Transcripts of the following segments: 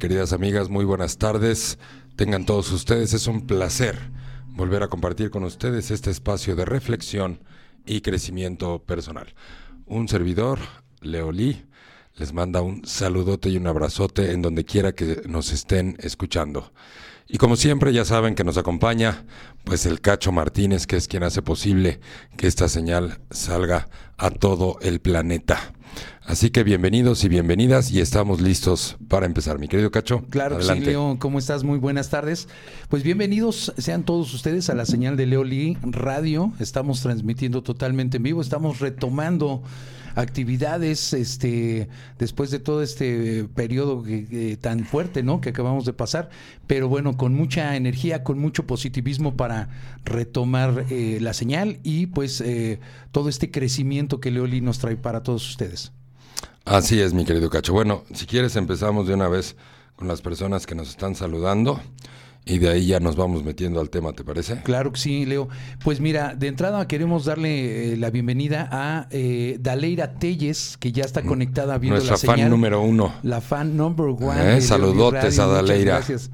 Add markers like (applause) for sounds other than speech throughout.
Queridas amigas, muy buenas tardes. Tengan todos ustedes, es un placer volver a compartir con ustedes este espacio de reflexión y crecimiento personal. Un servidor, Leo Lee, les manda un saludote y un abrazote en donde quiera que nos estén escuchando. Y como siempre ya saben que nos acompaña pues el Cacho Martínez, que es quien hace posible que esta señal salga a todo el planeta. Así que bienvenidos y bienvenidas y estamos listos para empezar. Mi querido Cacho. Claro sí, Leo. ¿Cómo estás? Muy buenas tardes. Pues bienvenidos sean todos ustedes a la señal de Leo Lee Radio. Estamos transmitiendo totalmente en vivo. Estamos retomando actividades este después de todo este periodo tan fuerte no que acabamos de pasar. Pero bueno con mucha energía con mucho positivismo para retomar eh, la señal y pues eh, todo este crecimiento que Leoli nos trae para todos ustedes. Así es, mi querido Cacho. Bueno, si quieres empezamos de una vez con las personas que nos están saludando y de ahí ya nos vamos metiendo al tema, ¿te parece? Claro que sí, Leo. Pues mira, de entrada queremos darle eh, la bienvenida a eh, Daleira Telles, que ya está conectada viendo Nuestra la señal. fan número uno. La fan number one. Eh, saludotes a Daleira. Gracias.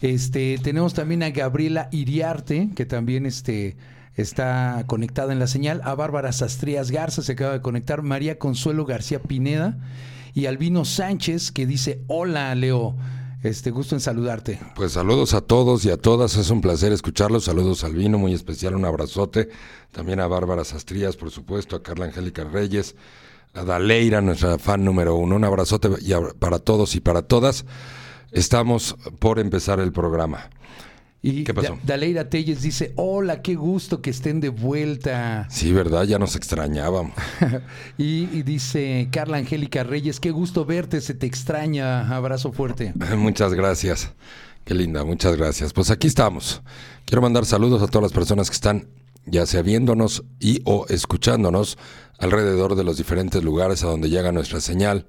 Este, tenemos también a Gabriela Iriarte, que también este, está conectada en la señal. A Bárbara Sastrías Garza se acaba de conectar. María Consuelo García Pineda. Y Albino Sánchez que dice, hola Leo. Este, gusto en saludarte. Pues saludos a todos y a todas, es un placer escucharlos. Saludos a Albino, muy especial, un abrazote. También a Bárbara Sastrías, por supuesto, a Carla Angélica Reyes, a Daleira, nuestra fan número uno. Un abrazote para todos y para todas. Estamos por empezar el programa. Y ¿Qué pasó? Daleira Telles dice, hola, qué gusto que estén de vuelta. Sí, ¿verdad? Ya nos extrañábamos. (laughs) y, y, dice Carla Angélica Reyes, qué gusto verte, se te extraña, abrazo fuerte. (laughs) Muchas gracias. Qué linda, muchas gracias. Pues aquí estamos. Quiero mandar saludos a todas las personas que están ya sea viéndonos y o escuchándonos alrededor de los diferentes lugares a donde llega nuestra señal.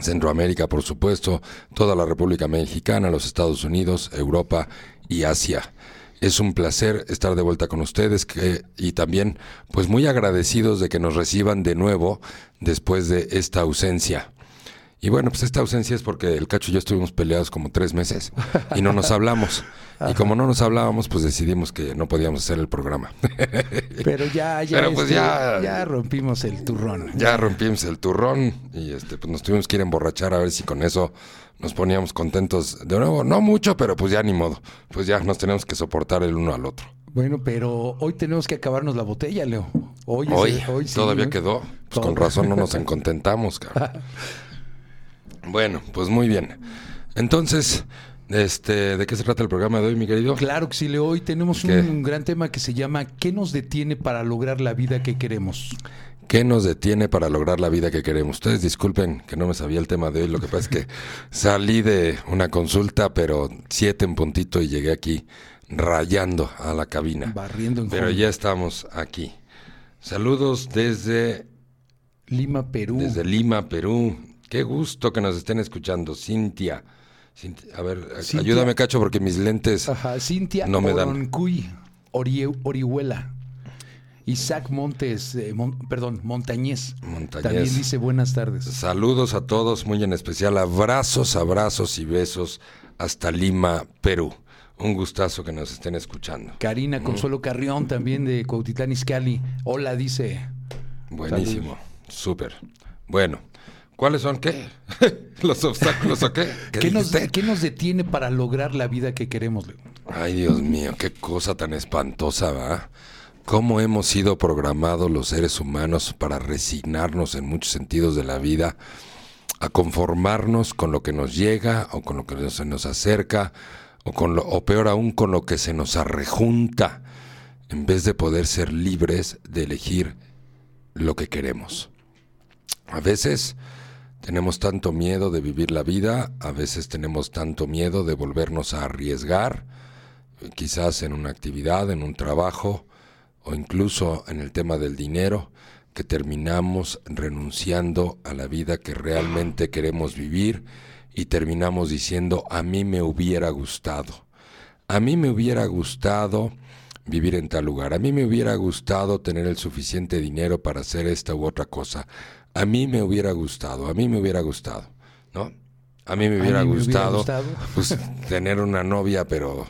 Centroamérica, por supuesto, toda la República Mexicana, los Estados Unidos, Europa y Asia. Es un placer estar de vuelta con ustedes que, y también pues muy agradecidos de que nos reciban de nuevo después de esta ausencia. Y bueno, pues esta ausencia es porque el Cacho y yo estuvimos peleados como tres meses y no nos hablamos. Y como no nos hablábamos, pues decidimos que no podíamos hacer el programa. Pero ya, ya, Pero pues este, ya, ya rompimos el turrón. Ya rompimos el turrón y este, pues nos tuvimos que ir a emborrachar a ver si con eso nos poníamos contentos de nuevo. No mucho, pero pues ya ni modo. Pues ya nos tenemos que soportar el uno al otro. Bueno, pero hoy tenemos que acabarnos la botella, Leo. Hoy, Hoy, es- hoy sí, todavía quedó. Pues con razón no nos (laughs) encontentamos, cabrón. (laughs) Bueno, pues muy bien. Entonces, este, ¿de qué se trata el programa de hoy, mi querido? Claro que sí, Leo. Hoy tenemos ¿Qué? un, gran tema que se llama ¿Qué nos detiene para lograr la vida que queremos? ¿Qué nos detiene para lograr la vida que queremos? Ustedes disculpen que no me sabía el tema de hoy. Lo que pasa es que (laughs) salí de una consulta, pero siete en puntito y llegué aquí rayando a la cabina. Barriendo en Pero home. ya estamos aquí. Saludos desde, Lima, Perú. desde Lima, Perú. Qué gusto que nos estén escuchando. Cintia. Cintia- a ver, Cintia. ayúdame, Cacho, porque mis lentes... Ajá, Cintia No me dan. Oroncuy, Orie- Orihuela. Isaac Montes, eh, Mon- perdón, Montañez. Montañez. También dice buenas tardes. Saludos a todos, muy en especial. Abrazos, abrazos y besos hasta Lima, Perú. Un gustazo que nos estén escuchando. Karina Consuelo Carrión, también de Cuautitlán Izcalli. Hola, dice. Buenísimo, súper. Bueno, ¿cuáles son qué? (laughs) ¿Los obstáculos o qué? (laughs) ¿Qué ¿Qué nos, dijiste? qué nos detiene para lograr la vida que queremos, Leo? Ay, Dios mío, qué cosa tan espantosa, ¿va? ¿Cómo hemos sido programados los seres humanos para resignarnos en muchos sentidos de la vida, a conformarnos con lo que nos llega o con lo que se nos acerca, o, con lo, o peor aún, con lo que se nos arrejunta, en vez de poder ser libres de elegir lo que queremos? A veces tenemos tanto miedo de vivir la vida, a veces tenemos tanto miedo de volvernos a arriesgar, quizás en una actividad, en un trabajo o incluso en el tema del dinero, que terminamos renunciando a la vida que realmente queremos vivir y terminamos diciendo a mí me hubiera gustado. A mí me hubiera gustado vivir en tal lugar. A mí me hubiera gustado tener el suficiente dinero para hacer esta u otra cosa. A mí me hubiera gustado, a mí me hubiera gustado, ¿no? A mí me hubiera, mí me hubiera gustado, gustado. pues, tener una novia, pero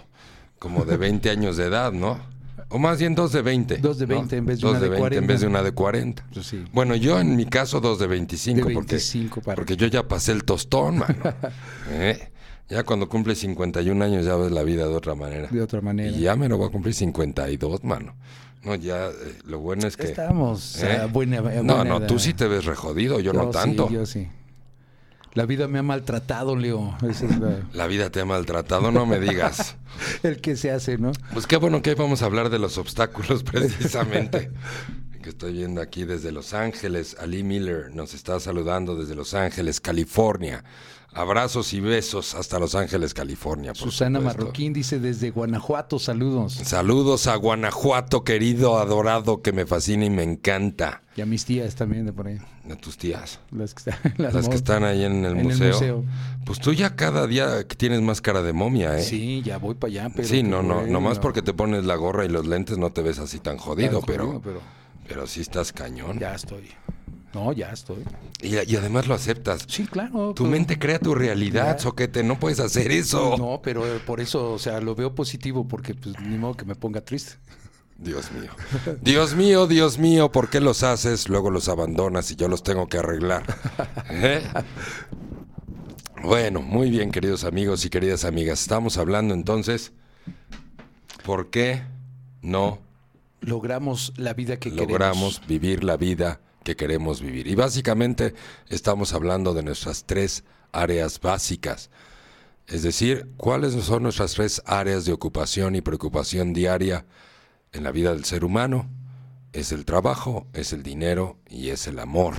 como de 20 años de edad, ¿no? O más bien dos de 20. Dos de ¿no? 20 en vez de Dos una de 20 en 40. vez de una de 40. Pues sí. Bueno, yo en mi caso dos de 25, De porque- 25 para porque, yo ya pasé el tostón, mano. (laughs) ¿Eh? Ya cuando cumple 51 años ya ves la vida de otra manera. de otra manera. Y ya me lo voy a cumplir 52, mano. No, ya, eh, lo bueno es que... Estamos a ¿Eh? buena, a no, buena no, tú edad. sí te ves rejodido, yo, no sí, tanto. yo sí. La vida me ha maltratado, Leo. Es la- (laughs) La vida te ha maltratado, no me digas. (laughs) el que se hace, ¿no? Pues qué bueno que hoy vamos a hablar de los obstáculos (laughs) precisamente. Que estoy viendo aquí desde Los Ángeles. Ali Miller nos está saludando desde Los Ángeles, California. Abrazos y besos hasta Los Ángeles, California. por Susana supuesto. Marroquín dice desde Guanajuato, saludos. Saludos a Guanajuato, querido, adorado, que me fascina y me encanta. Y a mis tías también de por ahí. A tus tías. Las que, están- Las, que mo- están ahí en el, en el museo. Pues tú ya cada día tienes más cara de momia, ¿eh? Sí, ya voy para allá, pero... sí, no, no, nomás porque te pones la gorra y los lentes no te ves así tan jodido, Tan pero, jodido, pero pero sí estás cañón. ya estoy. No, ya estoy. Y, y además lo aceptas. Sí, claro. Tu pues, mente crea tu realidad, Ya. soquete, no puedes hacer eso. No, pero por eso, o sea, lo veo positivo porque pues ni modo que me ponga triste. Dios mío. Dios mío, Dios mío, ¿por qué los haces? Luego los abandonas y yo los tengo que arreglar. ¿Eh? Bueno, muy bien, queridos amigos y queridas amigas. Estamos hablando entonces, ¿por qué no Logramos la vida que logramos queremos. vivir la vida que queremos vivir? Y básicamente estamos hablando de nuestras tres áreas básicas. Es decir, ¿cuáles son nuestras tres áreas de ocupación y preocupación diaria en la vida del ser humano? Es el trabajo, es el dinero y es el amor.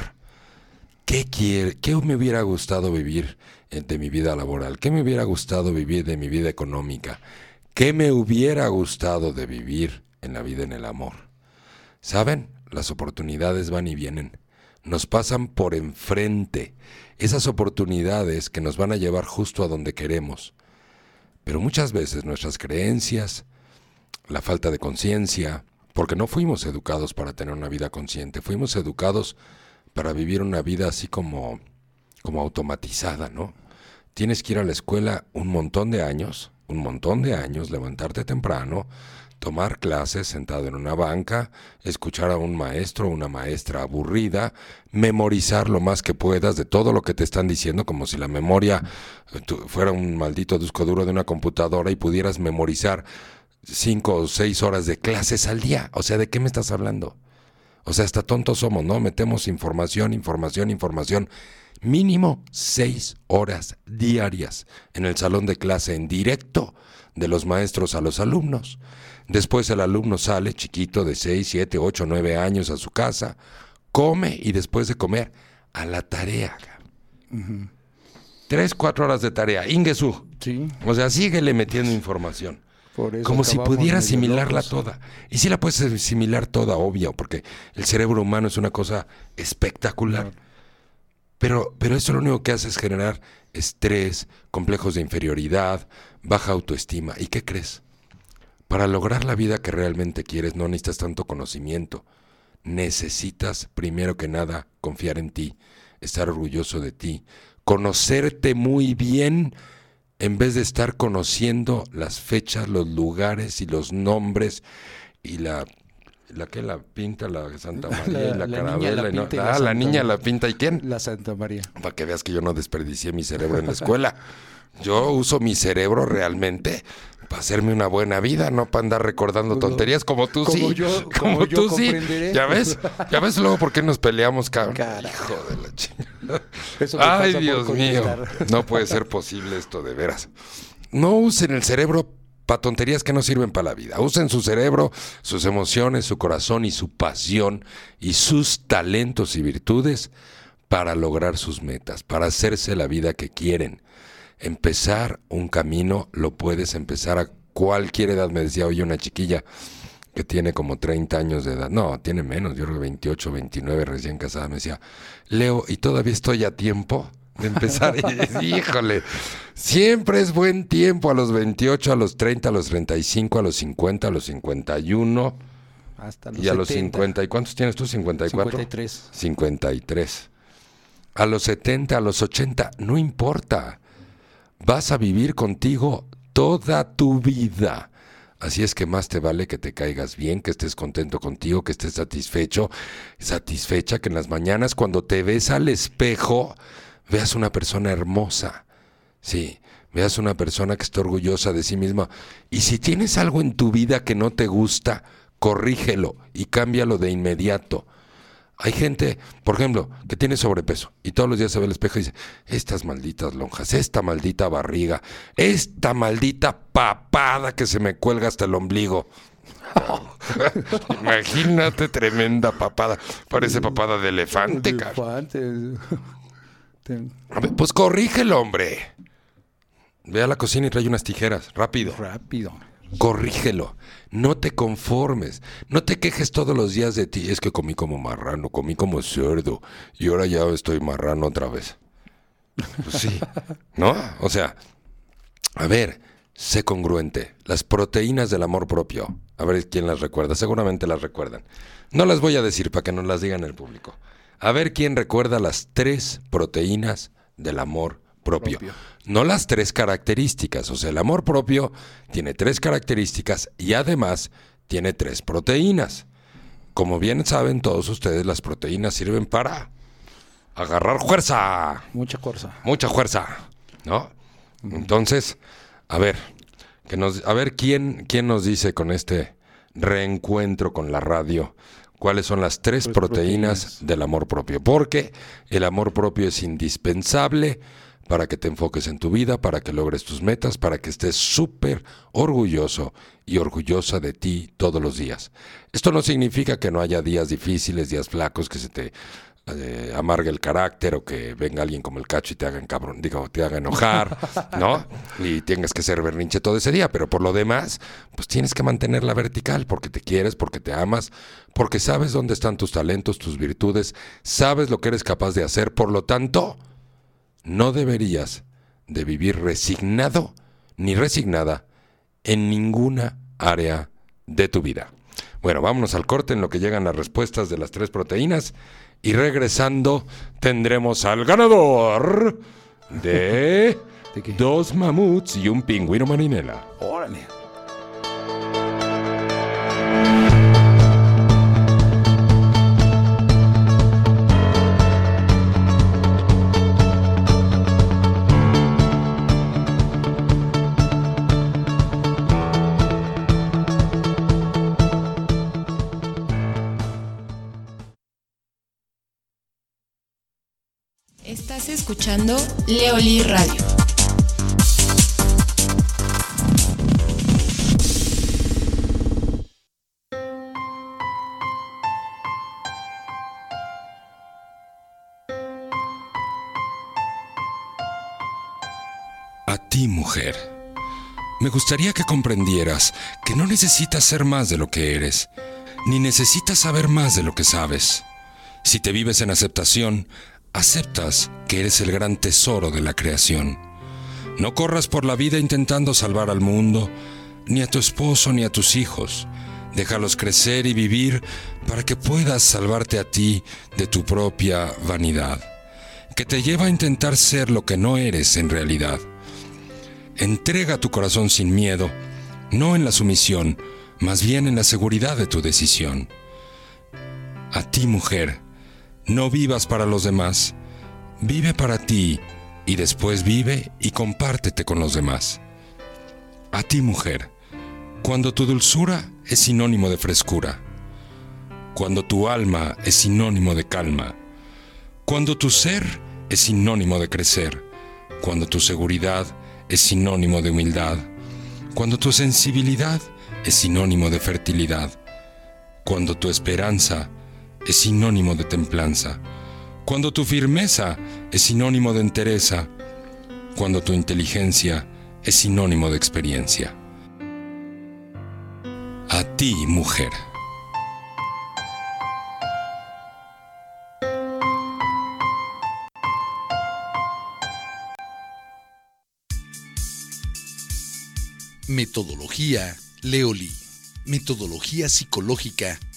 ¿Qué, quiere, ¿Qué me hubiera gustado vivir de mi vida laboral? ¿Qué me hubiera gustado vivir de mi vida económica? ¿Qué me hubiera gustado de vivir en la vida en el amor? ¿Saben? Las oportunidades van y vienen. Nos pasan por enfrente. Esas oportunidades que nos van a llevar justo a donde queremos. Pero muchas veces nuestras creencias, la falta de conciencia, porque no fuimos educados para tener una vida consciente, fuimos educados para vivir una vida así como, como automatizada, ¿no? Tienes que ir a la escuela un montón de años, un montón de años, levantarte temprano, tomar clases sentado en una banca, escuchar a un maestro o una maestra aburrida, memorizar lo más que puedas de todo lo que te están diciendo, como si la memoria eh, fuera un maldito disco duro de una computadora y pudieras memorizar cinco o seis horas de clases al día. O sea, ¿de qué me estás hablando? O sea, hasta tontos somos, ¿no? Metemos información, información, información. Mínimo seis horas diarias en el salón de clase en directo de los maestros a los alumnos. Después el alumno sale chiquito de seis, siete, ocho, nueve años a su casa, come y después de comer a la tarea. Tres, cuatro horas de tarea. Ingesu. Sí, O sea, síguele metiendo información. por eso Como si pudiera asimilarla locos. toda. Y sí la puedes asimilar toda, obvio, porque el cerebro humano es una cosa espectacular. Pero, pero eso lo único que hace es generar estrés, complejos de inferioridad, baja autoestima. ¿Y qué crees? Para lograr la vida que realmente quieres no necesitas tanto conocimiento. Necesitas, primero que nada, confiar en ti, estar orgulloso de ti, conocerte muy bien en vez de estar conociendo las fechas, los lugares y los nombres y la la que la pinta la Santa (laughs) María y la, La- la niña carabela la y no- y ah, la niña la pinta y quién La Santa María. para que veas que yo no desperdicié mi cerebro en la escuela yo uso mi cerebro realmente para hacerme una buena vida, no para andar recordando tonterías como tú como sí. yo- (laughs) como, como yo tú sí. Ya ves, ya ves luego por qué nos peleamos, cabrón. Carajo. Hijo de la chingada. Eso Ay, Dios mío. No puede ser posible esto de veras. No usen el cerebro para tonterías que no sirven para la vida. Usen su cerebro, sus emociones, su corazón y su pasión y sus talentos y virtudes para lograr sus metas, para hacerse la vida que quieren. Empezar un camino lo puedes empezar a cualquier edad. Me decía hoy una chiquilla que tiene como 30 años de edad. No, tiene menos, yo creo que 28, 29, recién casada. Me decía, Leo, ¿y todavía estoy a tiempo de empezar? Y, (laughs) híjole, siempre es buen tiempo a los 28, a los 30, a los 35, a los 50, a los 51 Hasta los y a los 70. 50. ¿Y cuántos tienes tú? 54. 53. 53. A los 70, a los 80, no importa. vas a vivir contigo toda tu vida. Así es que más te vale que te caigas bien, que estés contento contigo, que estés satisfecho, satisfecha, que en las mañanas cuando te ves al espejo veas una persona hermosa. Sí, veas una persona que esté orgullosa de sí misma. Y si tienes algo en tu vida que no te gusta, corrígelo y cámbialo de inmediato. Hay gente, por ejemplo, que tiene sobrepeso y todos los días se ve al espejo y dice, estas malditas lonjas, esta maldita barriga, esta maldita papada que se me cuelga hasta el ombligo. (laughs) Imagínate tremenda papada. Parece papada de elefante, Pues corrígelo, hombre. Ve a la cocina y trae unas tijeras, rápido. Rápido corrígelo. No te conformes. No te quejes todos los días de ti. Es que comí como marrano, comí como cerdo y ahora ya estoy marrano otra vez. Pues sí, (laughs) ¿no? O sea, a ver, sé congruente. Las proteínas del amor propio. A ver quién las recuerda. Seguramente las recuerdan. No las voy a decir para que no las digan el público. A ver quién recuerda las tres proteínas del amor propio. No las tres características. O sea, el amor propio tiene tres características y además tiene tres proteínas. Como bien saben todos ustedes, las proteínas sirven para agarrar fuerza. Mucha fuerza. Mucha fuerza, ¿no? Entonces, a ver, que nos, a ver quién, quién nos dice con este reencuentro con la radio cuáles son las tres proteínas, proteínas del amor propio. Porque el amor propio es indispensable para que te enfoques en tu vida, para que logres tus metas, para que estés súper orgulloso y orgullosa de ti todos los días. Esto no significa que no haya días difíciles, días flacos, que se te eh, amargue el carácter o que venga alguien como el cacho y te haga cabrón, digo, te haga enojar, (laughs) ¿no? Y tengas que ser berrinche todo ese día, pero por lo demás, pues tienes que mantenerla vertical porque te quieres, porque te amas, porque sabes dónde están tus talentos, tus virtudes, sabes lo que eres capaz de hacer, por lo tanto, no deberías de vivir resignado ni resignada en ninguna área de tu vida. Bueno, vámonos al corte en lo que llegan las respuestas de las tres proteínas y regresando tendremos al ganador de, dos mamuts y un pingüino marinela. Órale. Escuchando Leoli Radio. A ti, mujer. Me gustaría que comprendieras que no necesitas ser más de lo que eres, ni necesitas saber más de lo que sabes. Si te vives en aceptación, aceptas que eres el gran tesoro de la creación. No corras por la vida intentando salvar al mundo, ni a tu esposo ni a tus hijos. Déjalos crecer y vivir para que puedas salvarte a ti de tu propia vanidad, que te lleva a intentar ser lo que no eres en realidad. Entrega tu corazón sin miedo, no en la sumisión, más bien en la seguridad de tu decisión. A ti, mujer, no vivas para los demás, vive para ti y después vive y compártete con los demás. A ti mujer, cuando tu dulzura es sinónimo de frescura, cuando tu alma es sinónimo de calma, cuando tu ser es sinónimo de crecer, cuando tu seguridad es sinónimo de humildad, cuando tu sensibilidad es sinónimo de fertilidad, cuando tu esperanza es sinónimo de templanza, cuando tu firmeza es sinónimo de entereza, cuando tu inteligencia es sinónimo de experiencia. A ti, mujer. Metodología Leoli. Metodología psicológica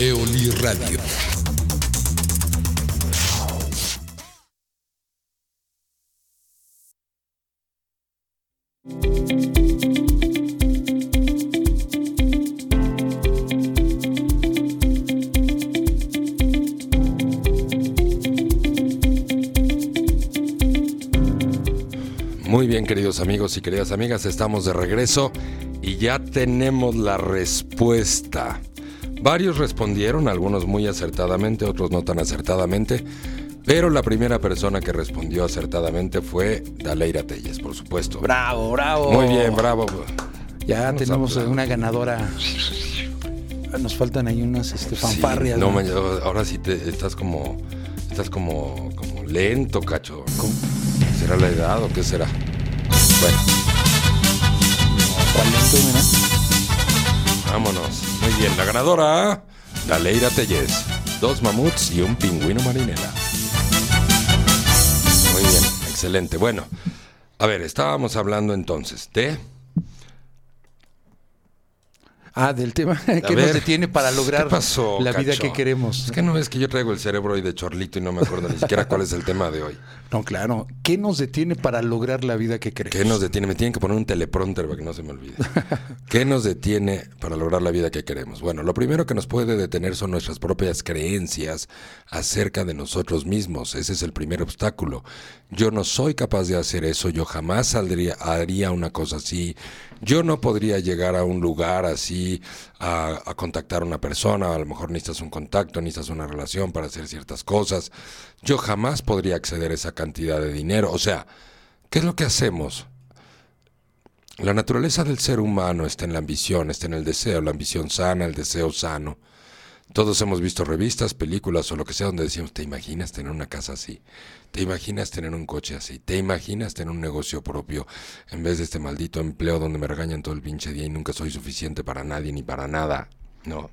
Leoli Radio. Muy bien, queridos amigos y queridas amigas, estamos de regreso y ya tenemos la respuesta. Varios respondieron, algunos muy acertadamente, otros no tan acertadamente, pero la primera persona que respondió acertadamente fue Daleira Telles, por supuesto. Bravo, bravo. Muy bien, bravo. Ya Nos tenemos aplausos. una ganadora. Nos faltan ahí unas este, fanfarrias. no, ¿no? man, ahora sí te, estás como estás como, como lento, cacho. ¿Cómo? ¿Será la edad o qué será? Bueno, ¿Cuál lento, mira? Vámonos. Muy bien, la ganadora, Daleira Telles. Dos mamuts y un pingüino marinela. Muy bien, excelente. Bueno, a ver, estábamos hablando entonces de... Ah, del tema (laughs) que ver, nos detiene para lograr ¿qué pasó, la vida cacho? que queremos. Es que no ves que yo traigo el cerebro hoy de chorlito y no me acuerdo ni siquiera cuál es el tema de hoy. (laughs) No, claro. ¿Qué nos detiene para lograr la vida que queremos? ¿Qué nos detiene? Me tienen que poner un teleprompter para que no se me olvide. (laughs) ¿Qué nos detiene para lograr la vida que queremos? Bueno, lo primero que nos puede detener son nuestras propias creencias acerca de nosotros mismos. Ese es el primer obstáculo. Yo no soy capaz de hacer eso, yo jamás saldría, haría una cosa así. Yo no podría llegar a un lugar así a, contactar a una persona, a lo mejor necesitas un contacto, necesitas una relación para hacer ciertas cosas. Yo jamás podría acceder a esa cantidad de dinero. O sea, ¿qué es lo que hacemos? La naturaleza del ser humano está en la ambición, está en el deseo, la ambición sana, el deseo sano. Todos hemos visto revistas, películas o lo que sea donde decimos, ¿te imaginas tener una casa así? ¿Te imaginas tener un coche así? ¿Te imaginas tener un negocio propio en vez de este maldito empleo donde me regañan todo el pinche día y nunca soy suficiente para nadie ni para nada? No.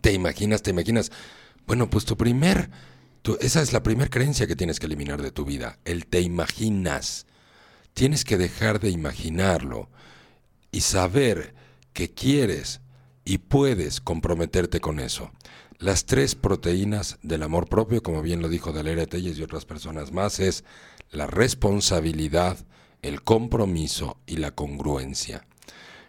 ¿Te imaginas? ¿Te imaginas? Bueno, pues tu primer, tu- esa es la primera creencia que tienes que eliminar de tu vida, el te imaginas. Tienes que dejar de imaginarlo y saber que quieres y puedes comprometerte con eso. Las tres proteínas del amor propio, como bien lo dijo Dalera Telles y otras personas más, es la responsabilidad, el compromiso y la congruencia.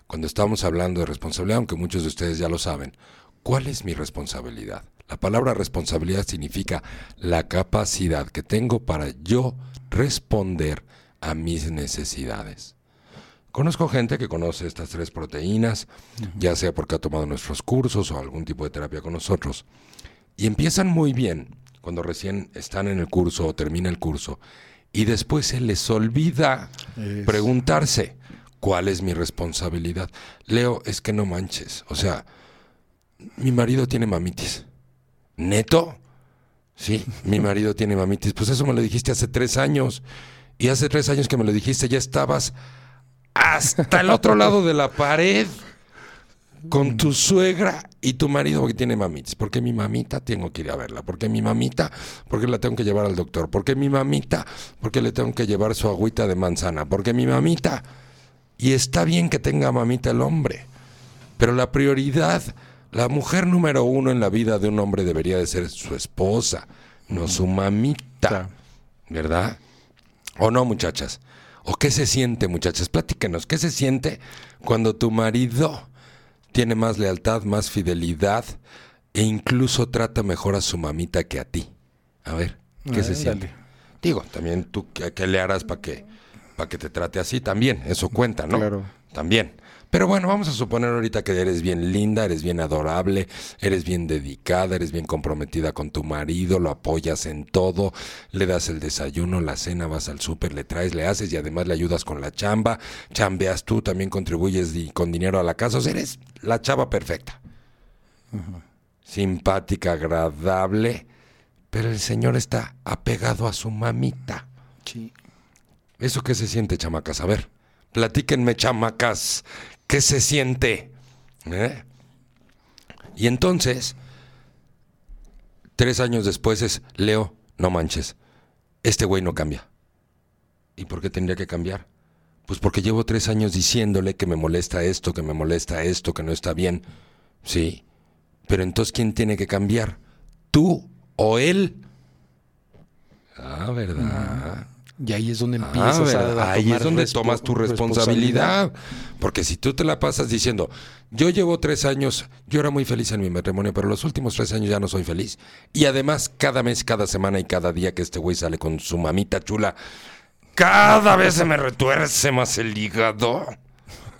Cuando estamos hablando de responsabilidad, aunque muchos de ustedes ya lo saben, ¿cuál es mi responsabilidad? La palabra responsabilidad significa la capacidad que tengo para yo responder a mis necesidades. Conozco gente que conoce estas tres proteínas, ya sea porque ha tomado nuestros cursos o algún tipo de terapia con nosotros, y empiezan muy bien cuando recién están en el curso o termina el curso, y después se les olvida Es- preguntarse, ¿cuál es mi responsabilidad? Leo, es que no manches, o sea, mi marido tiene mamitis. ¿Neto? Sí, mi marido tiene mamitis. Pues eso me lo dijiste hace tres años. Y hace tres años que me lo dijiste, ya estabas hasta el otro lado de la pared con tu suegra y tu marido porque tiene mamitis. Porque mi mamita tengo que ir a verla. Porque mi mamita, porque la tengo que llevar al doctor. Porque mi mamita, porque le tengo que llevar su agüita de manzana. Porque mi mamita. Y está bien que tenga mamita el hombre. Pero la prioridad, la mujer número uno en la vida de un hombre debería de ser su esposa, no su mamita. ¿Verdad? ¿O no, muchachas? ¿O qué se siente, muchachas? Platíquenos, ¿qué se siente cuando tu marido tiene más lealtad, más fidelidad e incluso trata mejor a su mamita que a ti? A ver, ¿qué se siente? dale. Digo, también tú, ¿qué, qué le harás para que, para que te trate así? También, eso cuenta, ¿no? Claro. También. Pero bueno, vamos a suponer ahorita que eres bien linda, eres bien adorable, eres bien dedicada, eres bien comprometida con tu marido, lo apoyas en todo, le das el desayuno, la cena, vas al súper, le traes, le haces y además le ayudas con la chamba, chambeas tú, también contribuyes con dinero a la casa, o sea, eres la chava perfecta. Simpática, agradable, pero el señor está apegado a su mamita. Sí. ¿Eso qué se siente, chamacas? A ver, platíquenme, chamacas, ¿qué se siente? ¿Eh? Y entonces, tres años después es, Leo, no manches, este güey no cambia. ¿Y por qué tendría que cambiar? Pues porque llevo tres años diciéndole que me molesta esto, que me molesta esto, que no está bien. Sí, pero entonces, ¿quién tiene que cambiar? ¿Tú o él? Ah, ¿verdad? Y ahí es donde Ah, empiezas a, Ahí tomar es donde tomas tu responsabilidad. Porque si tú te la pasas diciendo, yo llevo tres años, yo era muy feliz en mi matrimonio, pero los últimos tres años ya no soy feliz. Y además, cada mes, cada semana y cada día que este güey sale con su mamita chula, cada (laughs) vez se me retuerce más el hígado.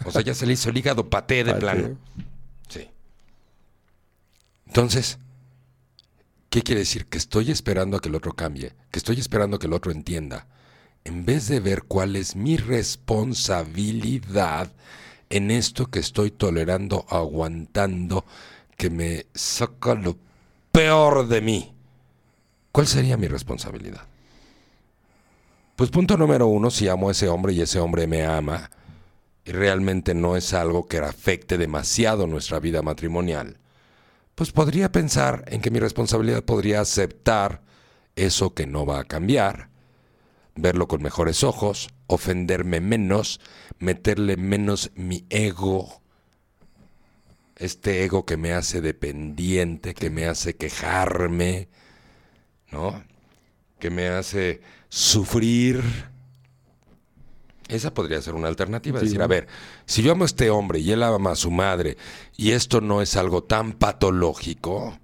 O sea, ya se le hizo el hígado paté de plano. Sí. Entonces, ¿qué quiere decir? Que estoy esperando a que el otro cambie, que estoy esperando a que el otro entienda. En vez de ver cuál es mi responsabilidad en esto que estoy tolerando, aguantando, que me saca lo peor de mí. ¿Cuál sería mi responsabilidad? Pues punto número uno, si amo a ese hombre y ese hombre me ama, y realmente no es algo que afecte demasiado nuestra vida matrimonial, pues podría pensar en que mi responsabilidad podría aceptar eso que no va a cambiar, verlo con mejores ojos, ofenderme menos, meterle menos mi ego, este ego que me hace dependiente, que me hace quejarme, ¿no? Que me hace sufrir. Esa podría ser una alternativa. Sí. Decir, a ver, si yo amo a este hombre y él ama a su madre y esto no es algo tan patológico,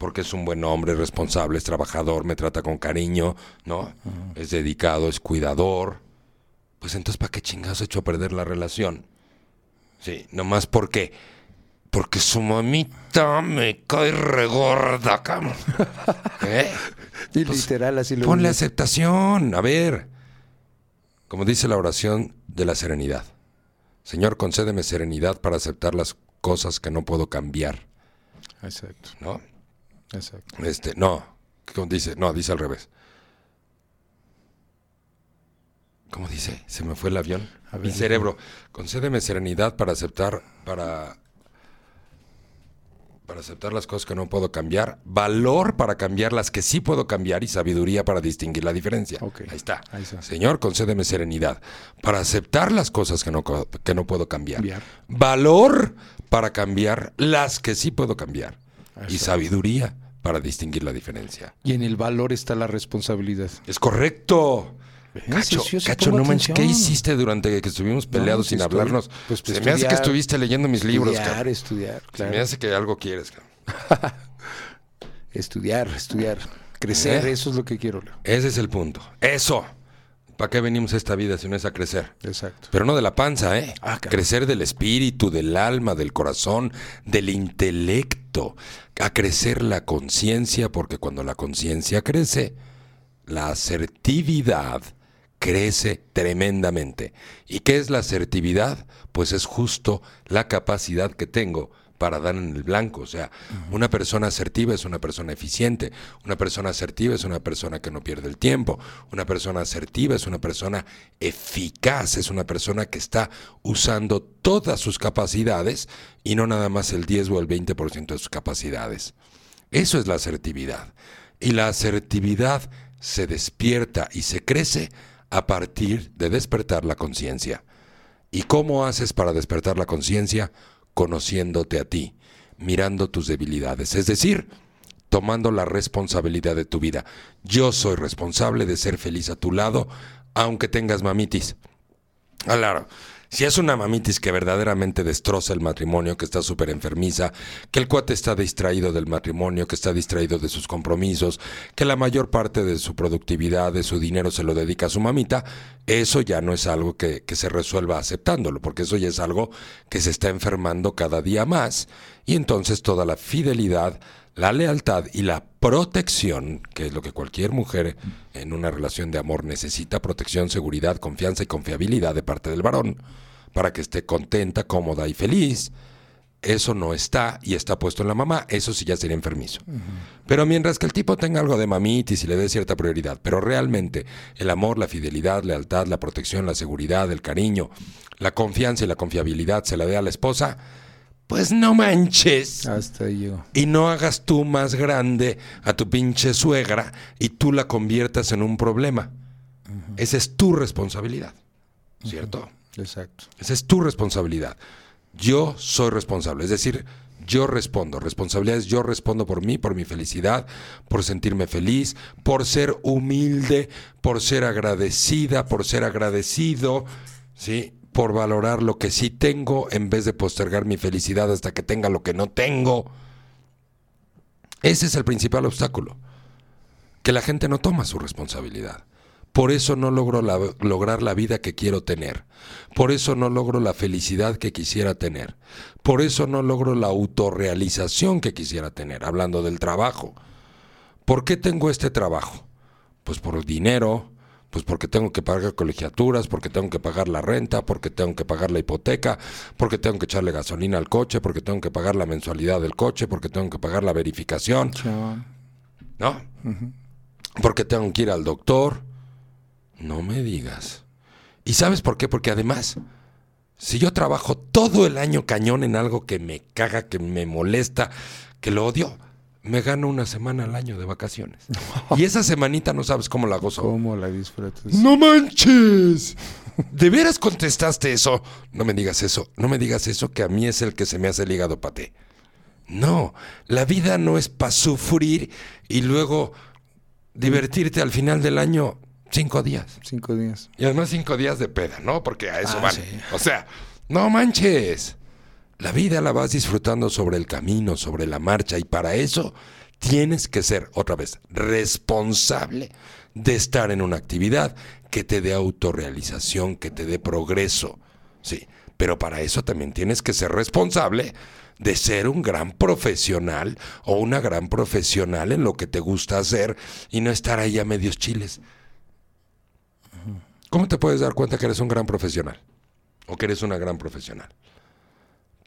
porque es un buen hombre, es responsable, es trabajador, me trata con cariño, ¿no? Es dedicado, es cuidador. Pues entonces, ¿para qué chingados he hecho a perder la relación? Sí, nomás porque. Porque su mamita me cae regorda, cabrón. (laughs) ¿Eh? Y Pues, literal así lo Ponle digo. aceptación. A ver. Como dice la oración de la serenidad. Señor, concédeme serenidad para aceptar las cosas que no puedo cambiar. Exacto, ¿No? Exacto. Este, no. ¿Cómo dice? No, dice al revés. ¿Cómo dice? Se me fue el avión. A ver, Mi cerebro. Concédeme serenidad para aceptar, para, para aceptar las cosas que no puedo cambiar, valor para cambiar las que sí puedo cambiar y sabiduría para distinguir la diferencia. Ahí está. Ahí está. Señor, concédeme serenidad para aceptar las cosas que no, que no puedo cambiar. Cambiar. Valor para cambiar las que sí puedo cambiar. Y sabiduría para distinguir la diferencia. Y en el valor está la responsabilidad. Es correcto. Cacho, Sí, sí, sí, Cacho, no manches, ¿qué hiciste durante que estuvimos peleados No, sin pues estoy- hablarnos? pues, Se pues, me hace que estuviste leyendo mis libros, estudiar, estudiar, Se me hace que algo quieres, cabrón. (laughs) Estudiar, estudiar. Crecer, ¿Eh? eso es lo que quiero. Leo. Ese es el punto. Eso. ¿Para qué venimos a esta vida si no es a crecer? Exacto. Pero no de la panza, ¿eh? Ah, crecer del espíritu, del alma, del corazón, del intelecto. A crecer la conciencia, porque cuando la conciencia crece, la asertividad crece tremendamente. ¿Y qué es la asertividad? Pues es justo la capacidad que tengo para dar en el blanco. O sea, una persona asertiva es una persona eficiente. Una persona asertiva es una persona que no pierde el tiempo. Una persona asertiva es una persona eficaz. Es una persona que está usando todas sus capacidades y no nada más el 10 o el 20% de sus capacidades. Eso es la asertividad. Y la asertividad se despierta y se crece a partir de despertar la conciencia. ¿Y cómo haces para despertar la conciencia? Conociéndote a ti, mirando tus debilidades, es decir, tomando la responsabilidad de tu vida. Yo soy responsable de ser feliz a tu lado, aunque tengas mamitis. Claro, Si es una mamitis que verdaderamente destroza el matrimonio, que está súper enfermiza, que el cuate está distraído del matrimonio, que está distraído de sus compromisos, que la mayor parte de su productividad, de su dinero se lo dedica a su mamita, eso ya no es algo que, que se resuelva aceptándolo, porque eso ya es algo que se está enfermando cada día más. Y entonces toda la fidelidad, la lealtad y la protección, que es lo que cualquier mujer en una relación de amor necesita, protección, seguridad, confianza y confiabilidad de parte del varón, para que esté contenta, cómoda y feliz. Eso no está y está puesto en la mamá, eso sí ya sería enfermizo. Pero mientras que el tipo tenga algo de mamitis y le dé cierta prioridad, pero realmente el amor, la fidelidad, la lealtad, la protección, la seguridad, el cariño, la confianza y la confiabilidad se la dé a la esposa, pues no manches. Hasta ahí llegó. Y no hagas tú más grande a tu pinche suegra y tú la conviertas en un problema. Esa es tu responsabilidad. ¿Cierto? Exacto. Esa es tu responsabilidad. Yo soy responsable. Es decir, yo respondo. Responsabilidad es yo respondo por mí, por mi felicidad, por sentirme feliz, por ser humilde, por ser agradecida, por ser agradecido, ¿sí? Por valorar lo que sí tengo en vez de postergar mi felicidad hasta que tenga lo que no tengo. Ese es el principal obstáculo, que la gente no toma su responsabilidad. Por eso no logro lograr la vida que quiero tener. Por eso no logro la felicidad que quisiera tener. Por eso no logro la autorrealización que quisiera tener, hablando del trabajo. ¿Por qué tengo este trabajo? Pues por dinero, pues porque tengo que pagar colegiaturas, porque tengo que pagar la renta, porque tengo que pagar la hipoteca, porque tengo que echarle gasolina al coche, porque tengo que pagar la mensualidad del coche, porque tengo que pagar la verificación. ¿no? Porque tengo que ir al doctor. No me digas. ¿Y sabes por qué? Porque además, si yo trabajo todo el año cañón en algo que me caga, que me molesta, que lo odio, me gano una semana al año de vacaciones. (laughs) Y esa semanita no sabes cómo la gozo. ¿Cómo la disfrutas? ¡No manches! ¿De veras contestaste eso? No me digas eso, no me digas eso que a mí es el que se me hace el hígado paté. No, la vida no es para sufrir y luego divertirte al final del año cinco días. Cinco días. Y además cinco días de peda, ¿no? Porque a eso Ah, van. sí. O sea, no manches. La vida la vas disfrutando sobre el camino, sobre la marcha, y para eso tienes que ser, otra vez, responsable de estar en una actividad que te dé autorrealización, que te dé progreso. Sí, pero para eso también tienes que ser responsable de ser un gran profesional o una gran profesional en lo que te gusta hacer y no estar ahí a medios chiles. ¿Cómo te puedes dar cuenta que eres un gran profesional? O que eres una gran profesional.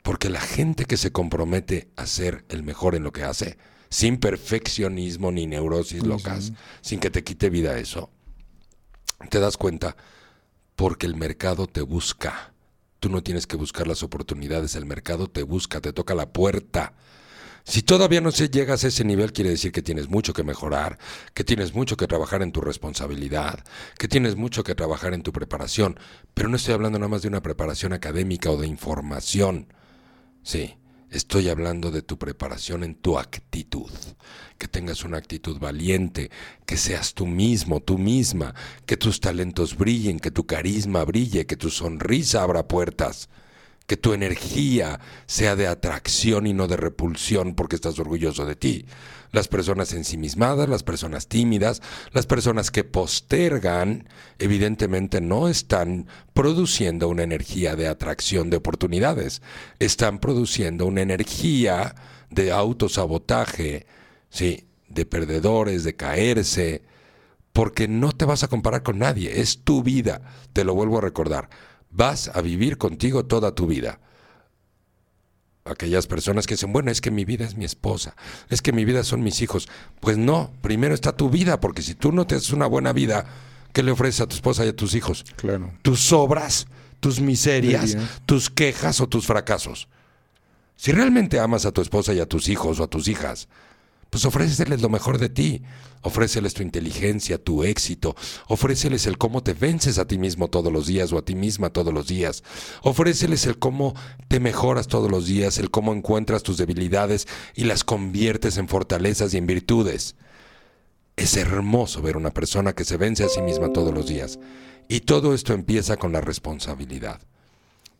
Porque la gente que se compromete a ser el mejor en lo que hace, sin perfeccionismo ni neurosis locas, sin que te quite vida eso, te das cuenta porque el mercado te busca. Tú no tienes que buscar las oportunidades, el mercado te busca, te toca la puerta. Si todavía no se llegas a ese nivel, quiere decir que tienes mucho que mejorar, que tienes mucho que trabajar en tu responsabilidad, que tienes mucho que trabajar en tu preparación. Pero no estoy hablando nada más de una preparación académica o de información. Sí, estoy hablando de tu preparación en tu actitud. Que tengas una actitud valiente, que seas tú mismo, tú misma, que tus talentos brillen, que tu carisma brille, que tu sonrisa abra puertas que tu energía sea de atracción y no de repulsión porque estás orgulloso de ti. Las personas ensimismadas, las personas tímidas, las personas que postergan, evidentemente no están produciendo una energía de atracción de oportunidades, están produciendo una energía de autosabotaje, sí, de perdedores, de caerse, porque no te vas a comparar con nadie, es tu vida, te lo vuelvo a recordar vas a vivir contigo toda tu vida. Aquellas personas que dicen, bueno, es que mi vida es mi esposa, es que mi vida son mis hijos. Pues no, primero está tu vida, porque si tú no te haces una buena vida, ¿qué le ofreces a tu esposa y a tus hijos? Claro. Tus obras, tus miserias, tus quejas o tus fracasos. Si realmente amas a tu esposa y a tus hijos o a tus hijas, pues ofréceles lo mejor de ti. Ofréceles tu inteligencia, tu éxito. Ofréceles el cómo te vences a ti mismo todos los días o a ti misma todos los días. Ofréceles el cómo te mejoras todos los días, el cómo encuentras tus debilidades y las conviertes en fortalezas y en virtudes. Es hermoso ver una persona que se vence a sí misma todos los días. Y todo esto empieza con la responsabilidad.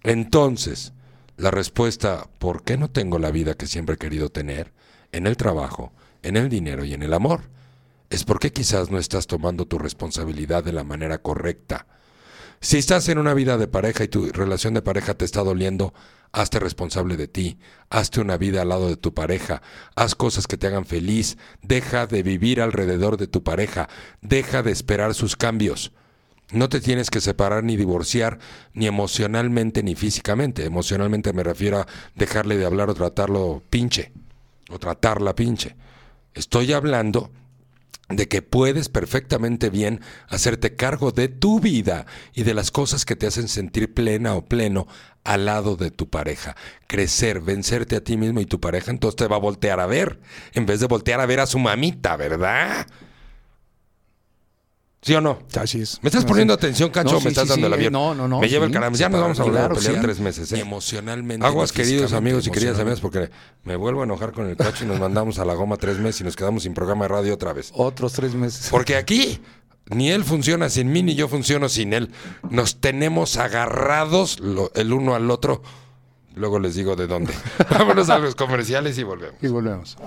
Entonces, la respuesta, ¿por qué no tengo la vida que siempre he querido tener? En el trabajo, en el dinero y en el amor. Es porque quizás no estás tomando tu responsabilidad de la manera correcta. Si estás en una vida de pareja y tu relación de pareja te está doliendo, hazte responsable de ti, hazte una vida al lado de tu pareja, haz cosas que te hagan feliz, deja de vivir alrededor de tu pareja, deja de esperar sus cambios. No te tienes que separar ni divorciar, ni emocionalmente ni físicamente. Emocionalmente me refiero a dejarle de hablar o tratarlo pinche, o tratarla pinche. Estoy hablando de que puedes perfectamente bien hacerte cargo de tu vida y de las cosas que te hacen sentir plena o pleno al lado de tu pareja. Crecer, vencerte a ti mismo y tu pareja, entonces te va a voltear a ver, en vez de voltear a ver a su mamita, ¿verdad? ¿Sí o no? Así es. ¿Me estás poniendo atención, Cacho, No, sí, me estás sí, dando sí, la bien? no, no, no, Me lleva el caramba. Ya nos vamos a volver claro, a pelear tres meses, ¿eh? Emocionalmente. Aguas, queridos amigos y queridas amigas, porque me vuelvo a enojar con el Cacho y nos mandamos a la goma tres meses y nos quedamos sin programa de radio otra vez. Otros tres meses. Porque aquí ni él funciona sin mí, ni yo funciono sin él. Nos tenemos agarrados lo- el uno al otro. Luego les digo de dónde. (laughs) Vámonos a los comerciales y volvemos. Y volvemos.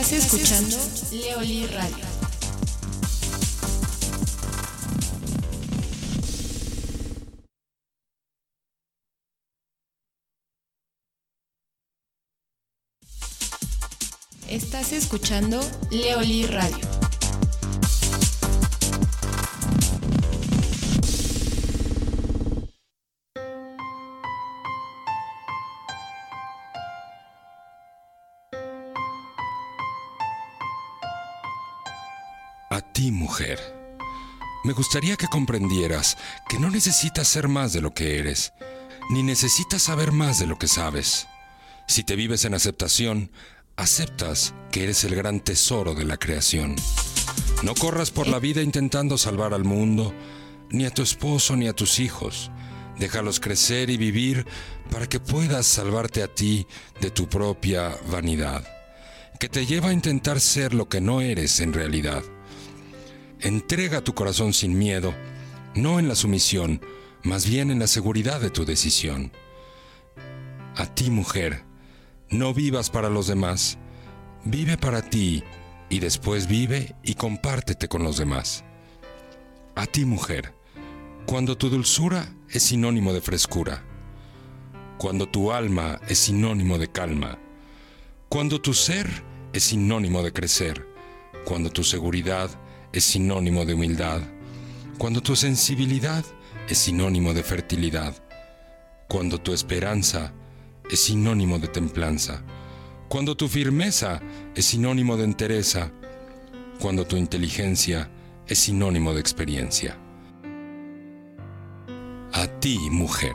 Estás escuchando Leoli Radio. Estás escuchando Leoli Radio. Mujer. Me gustaría que comprendieras que no necesitas ser más de lo que eres, ni necesitas saber más de lo que sabes. Si te vives en aceptación, aceptas que eres el gran tesoro de la creación. No corras por la vida intentando salvar al mundo, ni a tu esposo ni a tus hijos. Déjalos crecer y vivir para que puedas salvarte a ti de tu propia vanidad, que te lleva a intentar ser lo que no eres en realidad. Entrega tu corazón sin miedo, no en la sumisión, más bien en la seguridad de tu decisión. A ti, mujer, no vivas para los demás, vive para ti y después vive y compártete con los demás. A ti, mujer, cuando tu dulzura es sinónimo de frescura, cuando tu alma es sinónimo de calma, cuando tu ser es sinónimo de crecer, cuando tu seguridad es sinónimo de humildad, cuando tu sensibilidad es sinónimo de fertilidad, cuando tu esperanza es sinónimo de templanza, cuando tu firmeza es sinónimo de entereza, cuando tu inteligencia es sinónimo de experiencia. A ti, mujer.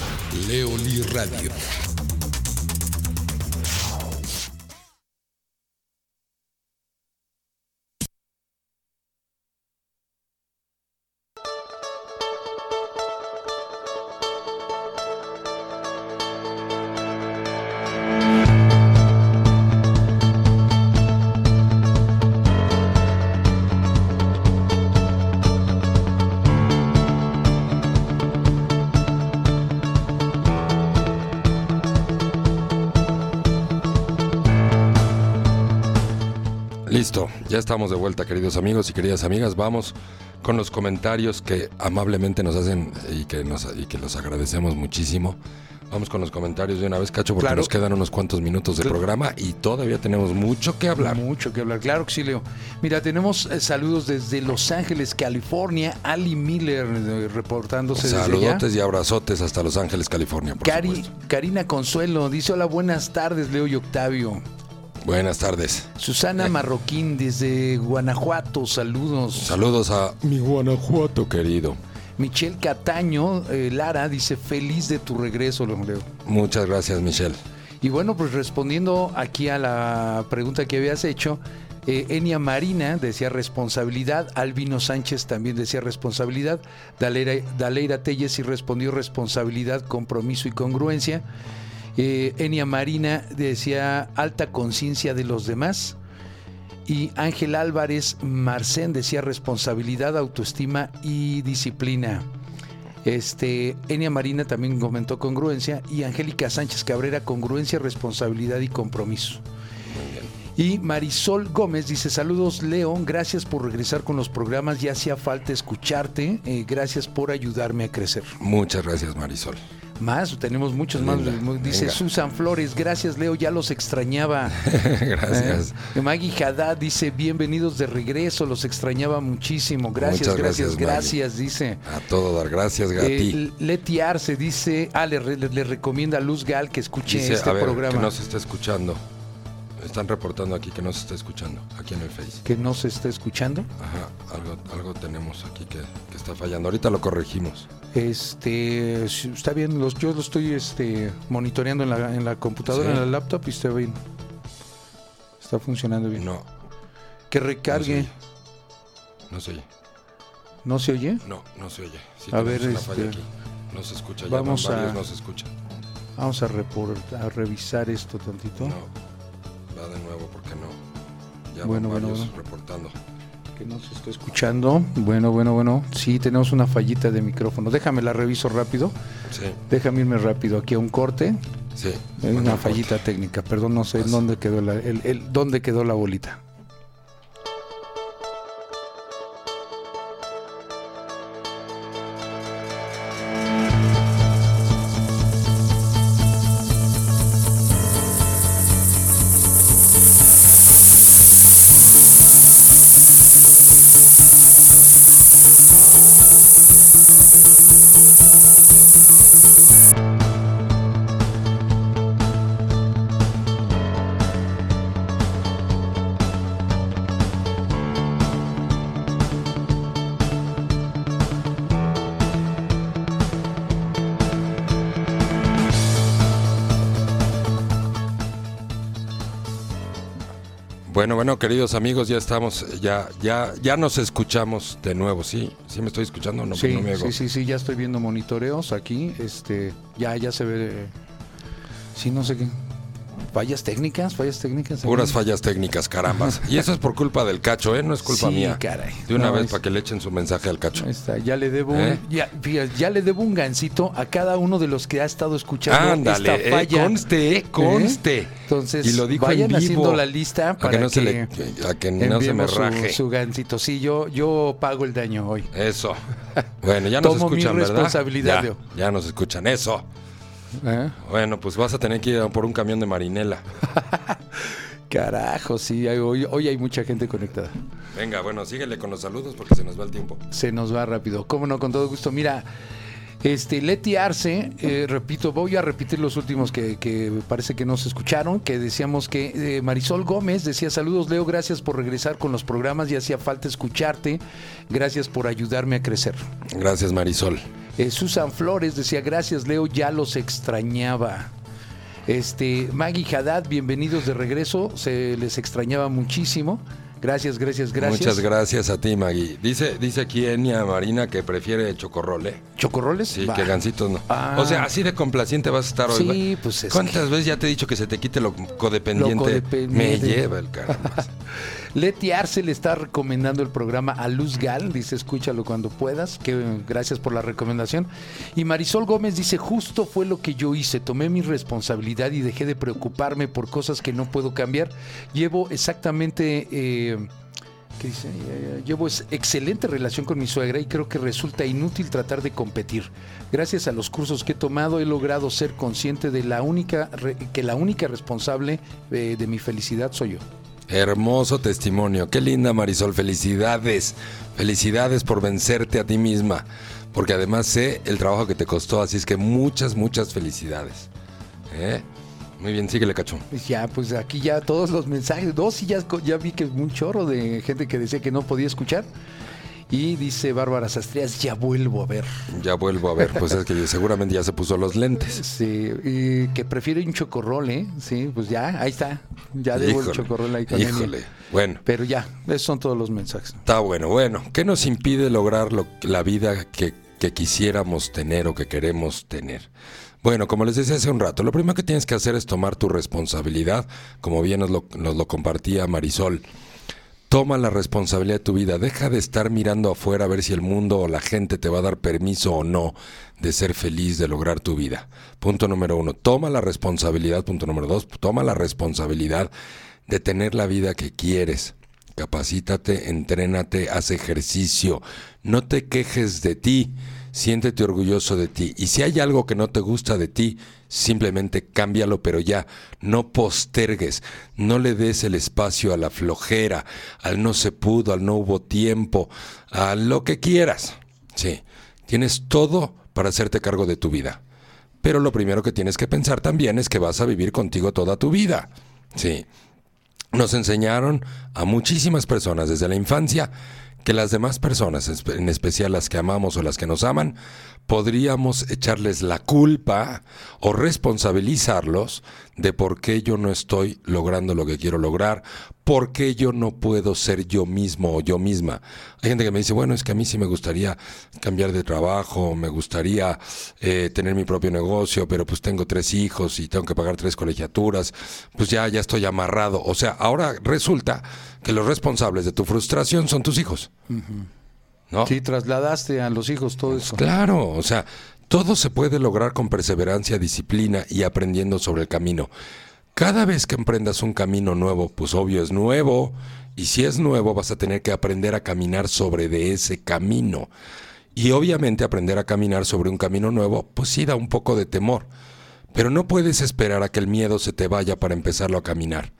Leoli Radio. Ya estamos de vuelta, queridos amigos y queridas amigas. Vamos con los comentarios que amablemente nos hacen y que, nos, y que los agradecemos muchísimo. Vamos con los comentarios de una vez, Cacho, porque Claro. nos quedan unos cuantos minutos de programa y todavía tenemos mucho que hablar. Mucho que hablar, claro que sí, Leo. Mira, tenemos eh, saludos desde Los Ángeles, California. Ali Miller eh, reportándose desde allá. Saludotes y abrazotes hasta Los Ángeles, California, por Cari-. Karina Consuelo dice: Hola, buenas tardes, Leo y Octavio. Buenas tardes. Susana Marroquín desde Guanajuato, saludos. Saludos a mi Guanajuato, querido. Michelle Cataño, eh, Lara, dice: Feliz de tu regreso, Leo. Muchas gracias, Michelle. Y bueno, pues respondiendo aquí a la pregunta que habías hecho, eh, Enia Marina decía responsabilidad, Albino Sánchez también decía responsabilidad, Daleira, Daleira Telles sí respondió responsabilidad, compromiso y congruencia. Eh, Enia Marina decía alta conciencia de los demás. Y Ángel Álvarez Marcén decía responsabilidad, autoestima y disciplina. Este, Enia Marina también comentó congruencia y Angélica Sánchez Cabrera congruencia, responsabilidad y compromiso. Y Marisol Gómez dice, saludos León, gracias por regresar con los programas, ya hacía falta escucharte, eh, gracias por ayudarme a crecer. Muchas gracias, Marisol. Más, tenemos muchos más. Dice venga. Susan Flores, gracias Leo, ya los extrañaba. (laughs) gracias. Eh, Maggie Haddad dice, bienvenidos de regreso, los extrañaba muchísimo. Gracias, Muchas gracias, gracias, gracias, dice. A todo dar gracias, Gati. Eh, Leti Arce dice, ah, le, le recomienda a Luz Gal que escuche Dice, este a ver, programa. que no se está escuchando. Están reportando aquí que no se está escuchando, aquí en el Face. que no se está escuchando. Ajá, algo, algo tenemos aquí que, que está fallando. Ahorita lo corregimos. Este, está bien, los, yo lo estoy este, monitoreando en la, en la computadora, Sí. en la laptop y está bien. Está funcionando bien. No, Que no recargue. No se oye. ¿No se oye? No, no se oye. Sí A ver, este, aquí. No se escucha. Ya vamos varios, a- no se escucha. Vamos a, report- a revisar esto tantito. No, de nuevo porque no. Ya Bueno, van bueno, varios bueno. reportando. Que no se está escuchando. Bueno, bueno, bueno. Sí, tenemos una fallita de micrófono. Déjame la reviso rápido. Sí, Déjame irme rápido aquí a un corte. sí. Es una corte. fallita técnica. Perdón, no sé Pasa. dónde quedó la, el, el- dónde quedó la bolita. Bueno, bueno, queridos amigos, ya estamos, ya, ya, ya nos escuchamos de nuevo, ¿sí? ¿Sí me estoy escuchando? No, sí, no me hago. sí, sí, sí, ya estoy viendo monitoreos aquí. Este, ya, ya se ve. eh, Sí, no sé qué. Fallas técnicas, fallas técnicas. Puras fallas técnicas, carambas. (laughs) Y eso es por culpa del cacho, ¿eh? No es culpa Sí, mía. caray. De una No, vez es- para que le echen su mensaje al cacho. Está, ya le debo ¿Eh? un, ya, fíjate, ya le debo un gancito a cada uno de los que ha estado escuchando Ándale, esta eh, falla. conste, eh, conste. Entonces, Y lo dijo vayan en vivo. haciendo la lista para que que, no se le- a que no se me su- raje. Su, gancito. Sí, yo, yo pago el daño hoy. Eso. Bueno, ya nos Tomo mi escuchan, ¿verdad? responsabilidad, Ya, ya nos escuchan, eso. ¿Eh? Bueno, pues vas a tener que ir por un camión de marinela. (laughs) Carajo, sí, hoy, hoy hay mucha gente conectada. Venga, bueno, síguele con los saludos porque se nos va el tiempo. Se nos va rápido. Cómo no, con todo gusto. Mira, Este, Leti Arce, eh, repito, voy a repetir los últimos que, que parece que no se escucharon, que decíamos que eh, Marisol Gómez decía, saludos Leo, gracias por regresar con los programas, ya hacía falta escucharte, gracias por ayudarme a crecer. Gracias, Marisol. Eh, Susan Flores decía, gracias Leo, ya los extrañaba. Este, Maggie Haddad, bienvenidos de regreso, se les extrañaba muchísimo. Gracias, gracias, gracias. Muchas gracias a ti, Maggie. Dice, dice aquí Enia Marina que prefiere chocorrole. ¿Chocorroles? Sí, Va. que gancitos no. Ah. O sea, así de complaciente vas a estar hoy. Sí, pues es ¿Cuántas veces ya te he dicho que se te quite lo codependiente? Lo codependiente. Me lleva el caramba. (laughs) Leti Arce le está recomendando el programa a Luz Gal, dice escúchalo cuando puedas, que gracias por la recomendación. Y Marisol Gómez dice, justo fue lo que yo hice, tomé mi responsabilidad y dejé de preocuparme por cosas que no puedo cambiar. Llevo exactamente... eh, ¿Qué dice? Eh, llevo es- excelente relación con mi suegra y creo que resulta inútil tratar de competir. Gracias a los cursos que he tomado he logrado ser consciente de la única que la única responsable eh, de mi felicidad soy yo. Hermoso testimonio. Qué linda, Marisol. Felicidades. Felicidades por vencerte a ti misma. Porque además sé el trabajo que te costó. Así es que muchas, muchas felicidades. ¿Eh? Muy bien, síguele, cacho. Ya, pues aquí ya todos los mensajes, dos y ya, ya vi que un chorro de gente que decía que no podía escuchar. Y dice Bárbara Sastrías, ya vuelvo a ver. Ya vuelvo a ver. Pues es que seguramente ya se puso los lentes. (laughs) Sí, y que prefiere un chocorrol, ¿eh? Sí, pues ya, ahí está. Ya debo el Híjole, chocorrol ahí con. Híjole. Bueno. Pero ya, esos son todos los mensajes. Está bueno, bueno. ¿Qué nos impide lograr lo- la vida que, que quisiéramos tener o que queremos tener? Bueno, como les decía hace un rato, lo primero que tienes que hacer es tomar tu responsabilidad, como bien nos lo, nos lo compartía Marisol. Toma la responsabilidad de tu vida, deja de estar mirando afuera a ver si el mundo o la gente te va a dar permiso o no de ser feliz, de lograr tu vida. Punto número uno, toma la responsabilidad. Punto número dos, toma la responsabilidad de tener la vida que quieres. Capacítate, entrénate, haz ejercicio. No te quejes de ti, siéntete orgulloso de ti. Y si hay algo que no te gusta de ti, simplemente cámbialo, pero ya, no postergues, no le des el espacio a la flojera, al no se pudo, al no hubo tiempo, a lo que quieras. Sí, tienes todo para hacerte cargo de tu vida. Pero lo primero que tienes que pensar también es que vas a vivir contigo toda tu vida. Sí. Nos enseñaron a muchísimas personas desde la infancia que las demás personas, en especial las que amamos o las que nos aman, podríamos echarles la culpa o responsabilizarlos de por qué yo no estoy logrando lo que quiero lograr, por qué yo no puedo ser yo mismo o yo misma. Hay gente que me dice, bueno, es que a mí sí me gustaría cambiar de trabajo, me gustaría eh, tener mi propio negocio, pero pues tengo tres hijos y tengo que pagar tres colegiaturas, pues ya, ya estoy amarrado. O sea, ahora resulta que los responsables de tu frustración son tus hijos. ¿No? Sí, trasladaste a los hijos todo eso. Claro, o sea, todo se puede lograr con perseverancia, disciplina y aprendiendo sobre el camino. Cada vez que emprendas un camino nuevo, pues obvio es nuevo, y si es nuevo vas a tener que aprender a caminar sobre de ese camino. Y obviamente aprender a caminar sobre un camino nuevo, pues sí da un poco de temor. Pero no puedes esperar a que el miedo se te vaya para empezarlo a caminar.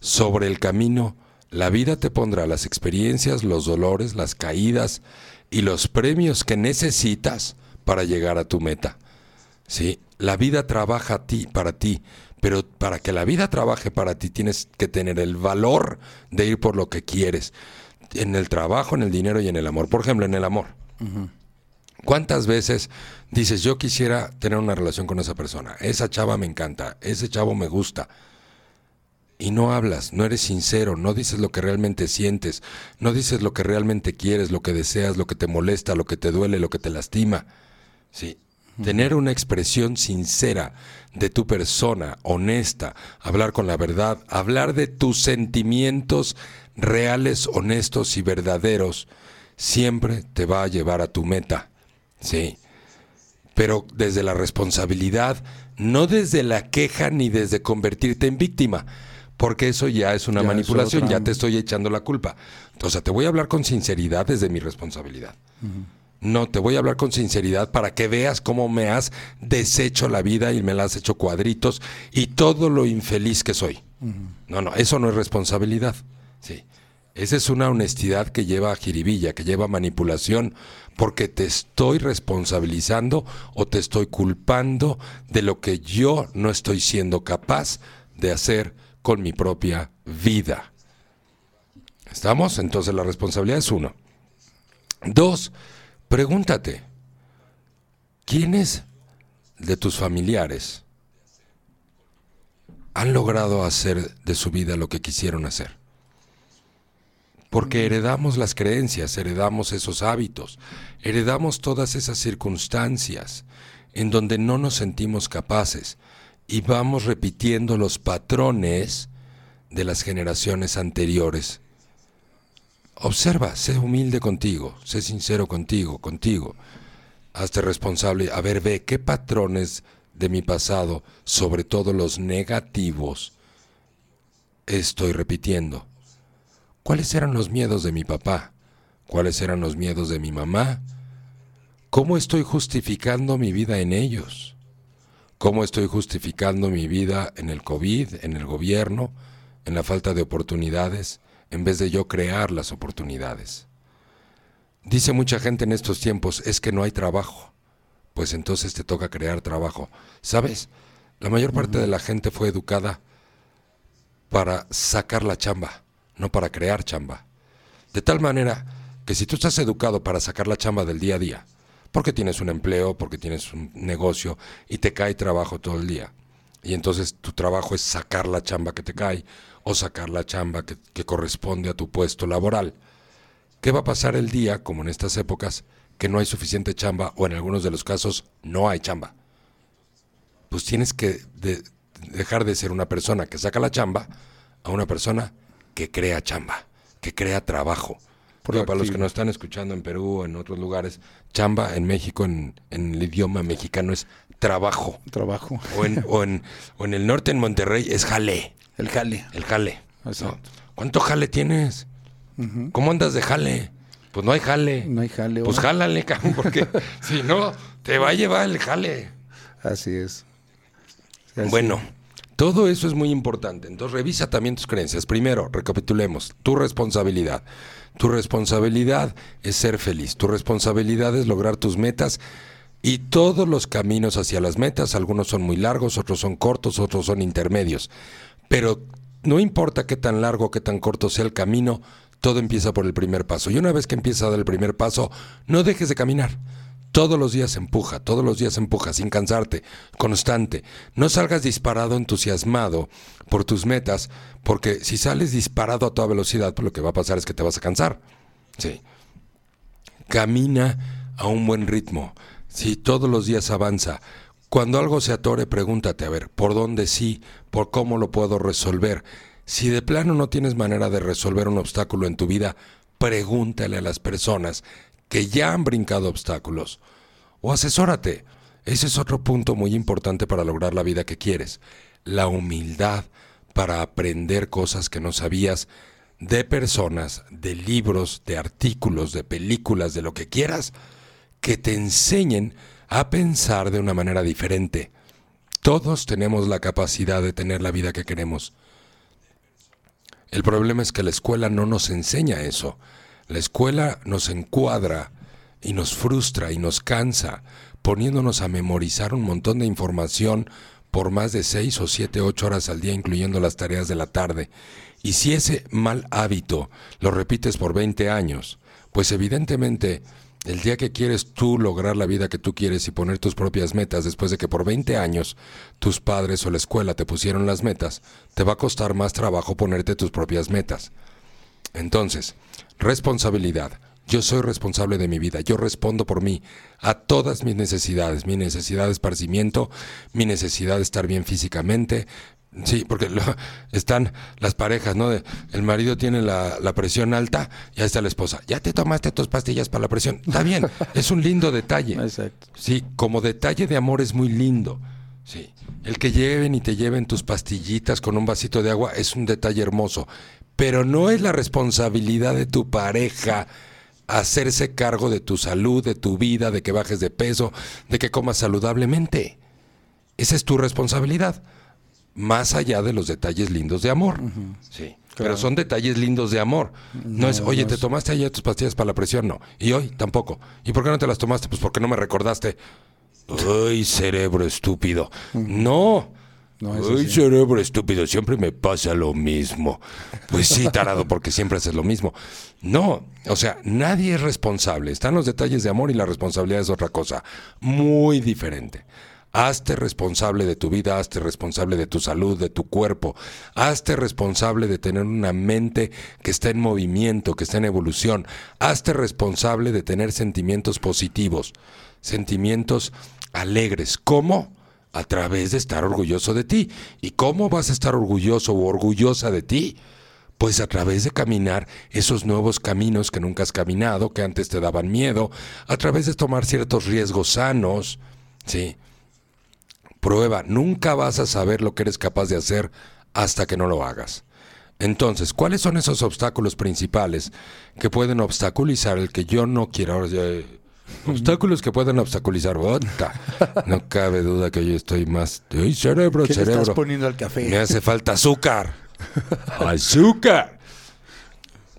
Sobre el camino, la vida te pondrá las experiencias, los dolores, las caídas y los premios que necesitas para llegar a tu meta. Sí, la vida trabaja a ti, para ti, pero para que la vida trabaje para ti tienes que tener el valor de ir por lo que quieres. En el trabajo, en el dinero y en el amor. Por ejemplo, en el amor. ¿Cuántas veces dices, yo quisiera tener una relación con esa persona? Esa chava me encanta, ese chavo me gusta. Y no hablas, no eres sincero, no dices lo que realmente sientes, no dices lo que realmente quieres, lo que deseas, lo que te molesta, lo que te duele, lo que te lastima. Sí. Tener una expresión sincera de tu persona, honesta, hablar con la verdad, hablar de tus sentimientos reales, honestos y verdaderos, siempre te va a llevar a tu meta. Sí. Pero desde la responsabilidad, no desde la queja ni desde convertirte en víctima, porque eso ya es una Ya manipulación, ya te estoy echando la culpa. O sea, te voy a hablar con sinceridad desde mi responsabilidad. No, te voy a hablar con sinceridad para que veas cómo me has deshecho la vida y me la has hecho cuadritos y todo lo infeliz que soy. No, no, eso no es responsabilidad. Sí. Esa es una honestidad que lleva a jiribilla, que lleva a manipulación, porque te estoy responsabilizando o te estoy culpando de lo que yo no estoy siendo capaz de hacer con mi propia vida. ¿Estamos? Entonces la responsabilidad es uno. Dos, pregúntate, ¿quiénes de tus familiares han logrado hacer de su vida lo que quisieron hacer? Porque heredamos las creencias, heredamos esos hábitos, heredamos todas esas circunstancias en donde no nos sentimos capaces y vamos repitiendo los patrones de las generaciones anteriores Observa, sé humilde contigo, sé sincero contigo, contigo. Hazte responsable. A ver, ve qué patrones de mi pasado, sobre todo los negativos, estoy repitiendo. ¿Cuáles eran los miedos de mi papá? ¿Cuáles eran los miedos de mi mamá? ¿Cómo estoy justificando mi vida en ellos? ¿Cómo estoy justificando mi vida en el COVID, en el gobierno, en la falta de oportunidades? En vez de yo crear las oportunidades. Dice mucha gente en estos tiempos, es que no hay trabajo. Pues entonces te toca crear trabajo. ¿Sabes? La mayor parte de la gente fue educada para sacar la chamba, no para crear chamba. De tal manera que si tú estás educado para sacar la chamba del día a día, porque tienes un empleo, porque tienes un negocio y te cae trabajo todo el día, y entonces tu trabajo es sacar la chamba que te cae o sacar la chamba que, corresponde a tu puesto laboral. ¿Qué va a pasar el día, como en estas épocas, que no hay suficiente chamba o en algunos de los casos no hay chamba? Pues tienes que dejar de ser una persona que saca la chamba a una persona que crea chamba, que crea trabajo. Porque para los que nos están escuchando en Perú o en otros lugares, chamba en México, en, el idioma mexicano, es trabajo. Trabajo. O en, o en, o en el norte, en Monterrey, es jale. El jale. El jale. ¿Cuánto jale tienes? ¿Cómo andas de jale? Pues no hay jale. No hay jale. Pues jálale, cabrón, porque (laughs) si no, te va a llevar el jale. Así es. Bueno, todo eso es muy importante. Entonces revisa también tus creencias. Primero, recapitulemos, tu responsabilidad. Tu responsabilidad es ser feliz. Tu responsabilidad es lograr tus metas y todos los caminos hacia las metas, algunos son muy largos, otros son cortos, otros son intermedios. Pero no importa qué tan largo, qué tan corto sea el camino, todo empieza por el primer paso. Y una vez que empieza a dar el primer paso, no dejes de caminar. Todos los días empuja, todos los días empuja, sin cansarte, constante. No salgas disparado, entusiasmado por tus metas, porque si sales disparado a toda velocidad, pues lo que va a pasar es que te vas a cansar. Sí. Camina a un buen ritmo. Si todos los días avanza, cuando algo se atore, pregúntate, a ver, ¿por dónde sí? ¿Por cómo lo puedo resolver? Si de plano no tienes manera de resolver un obstáculo en tu vida, pregúntale a las personas que ya han brincado obstáculos. O asesórate. Ese es otro punto muy importante para lograr la vida que quieres. La humildad para aprender cosas que no sabías de personas, de libros, de artículos, de películas, de lo que quieras, que te enseñen a pensar de una manera diferente. Todos tenemos la capacidad de tener la vida que queremos. El problema es que la escuela no nos enseña eso. La escuela nos encuadra y nos frustra y nos cansa, poniéndonos a memorizar un montón de información por más de seis o siete, ocho horas al día, incluyendo las tareas de la tarde. Y si ese mal hábito lo repites por 20 años, pues evidentemente el día que quieres tú lograr la vida que tú quieres y poner tus propias metas después de que por 20 años tus padres o la escuela te pusieron las metas, te va a costar más trabajo ponerte tus propias metas. Entonces, responsabilidad. Yo soy responsable de mi vida, yo respondo por mí a todas mis necesidades, mi necesidad de esparcimiento, mi necesidad de estar bien físicamente, Sí, porque están las parejas, ¿no? el marido tiene la, presión alta, ya está la esposa. Ya te tomaste tus pastillas para la presión. Está bien, (laughs) es un lindo detalle. Exacto. Sí, como detalle de amor es muy lindo. Sí, el que lleven y te lleven tus pastillitas con un vasito de agua es un detalle hermoso. Pero no es la responsabilidad de tu pareja hacerse cargo de tu salud, de tu vida, de que bajes de peso, de que comas saludablemente. Esa es tu responsabilidad más allá de los detalles lindos de amor. Sí. Pero son detalles lindos de amor. No, es, oye, ¿te tomaste ayer tus pastillas para la presión? No. Y hoy tampoco. ¿Y por qué no te las tomaste? Pues porque no me recordaste. Ay, cerebro estúpido. No. No, Ay, cerebro estúpido, siempre me pasa lo mismo. Pues sí, tarado, porque siempre haces lo mismo. No, o sea, nadie es responsable. Están los detalles de amor y la responsabilidad es otra cosa. Muy diferente. Hazte responsable de tu vida, hazte responsable de tu salud, de tu cuerpo. Hazte responsable de tener una mente que está en movimiento, que está en evolución. Hazte responsable de tener sentimientos positivos, sentimientos alegres. ¿Cómo? a través de estar orgulloso de ti. ¿Y cómo vas a estar orgulloso o orgullosa de ti? Pues a través de caminar esos nuevos caminos que nunca has caminado, que antes te daban miedo, a través de tomar ciertos riesgos sanos, ¿sí? Prueba, nunca vas a saber lo que eres capaz de hacer hasta que no lo hagas. Entonces, ¿cuáles son esos obstáculos principales que pueden obstaculizar el que yo no quiero? Ahora ya- Obstáculos que pueden obstaculizar. Bota. No cabe duda que yo estoy más. ¡Ay, cerebro, ¿Qué le cerebro! estás poniendo al café? Me hace falta azúcar. ¡Azúcar!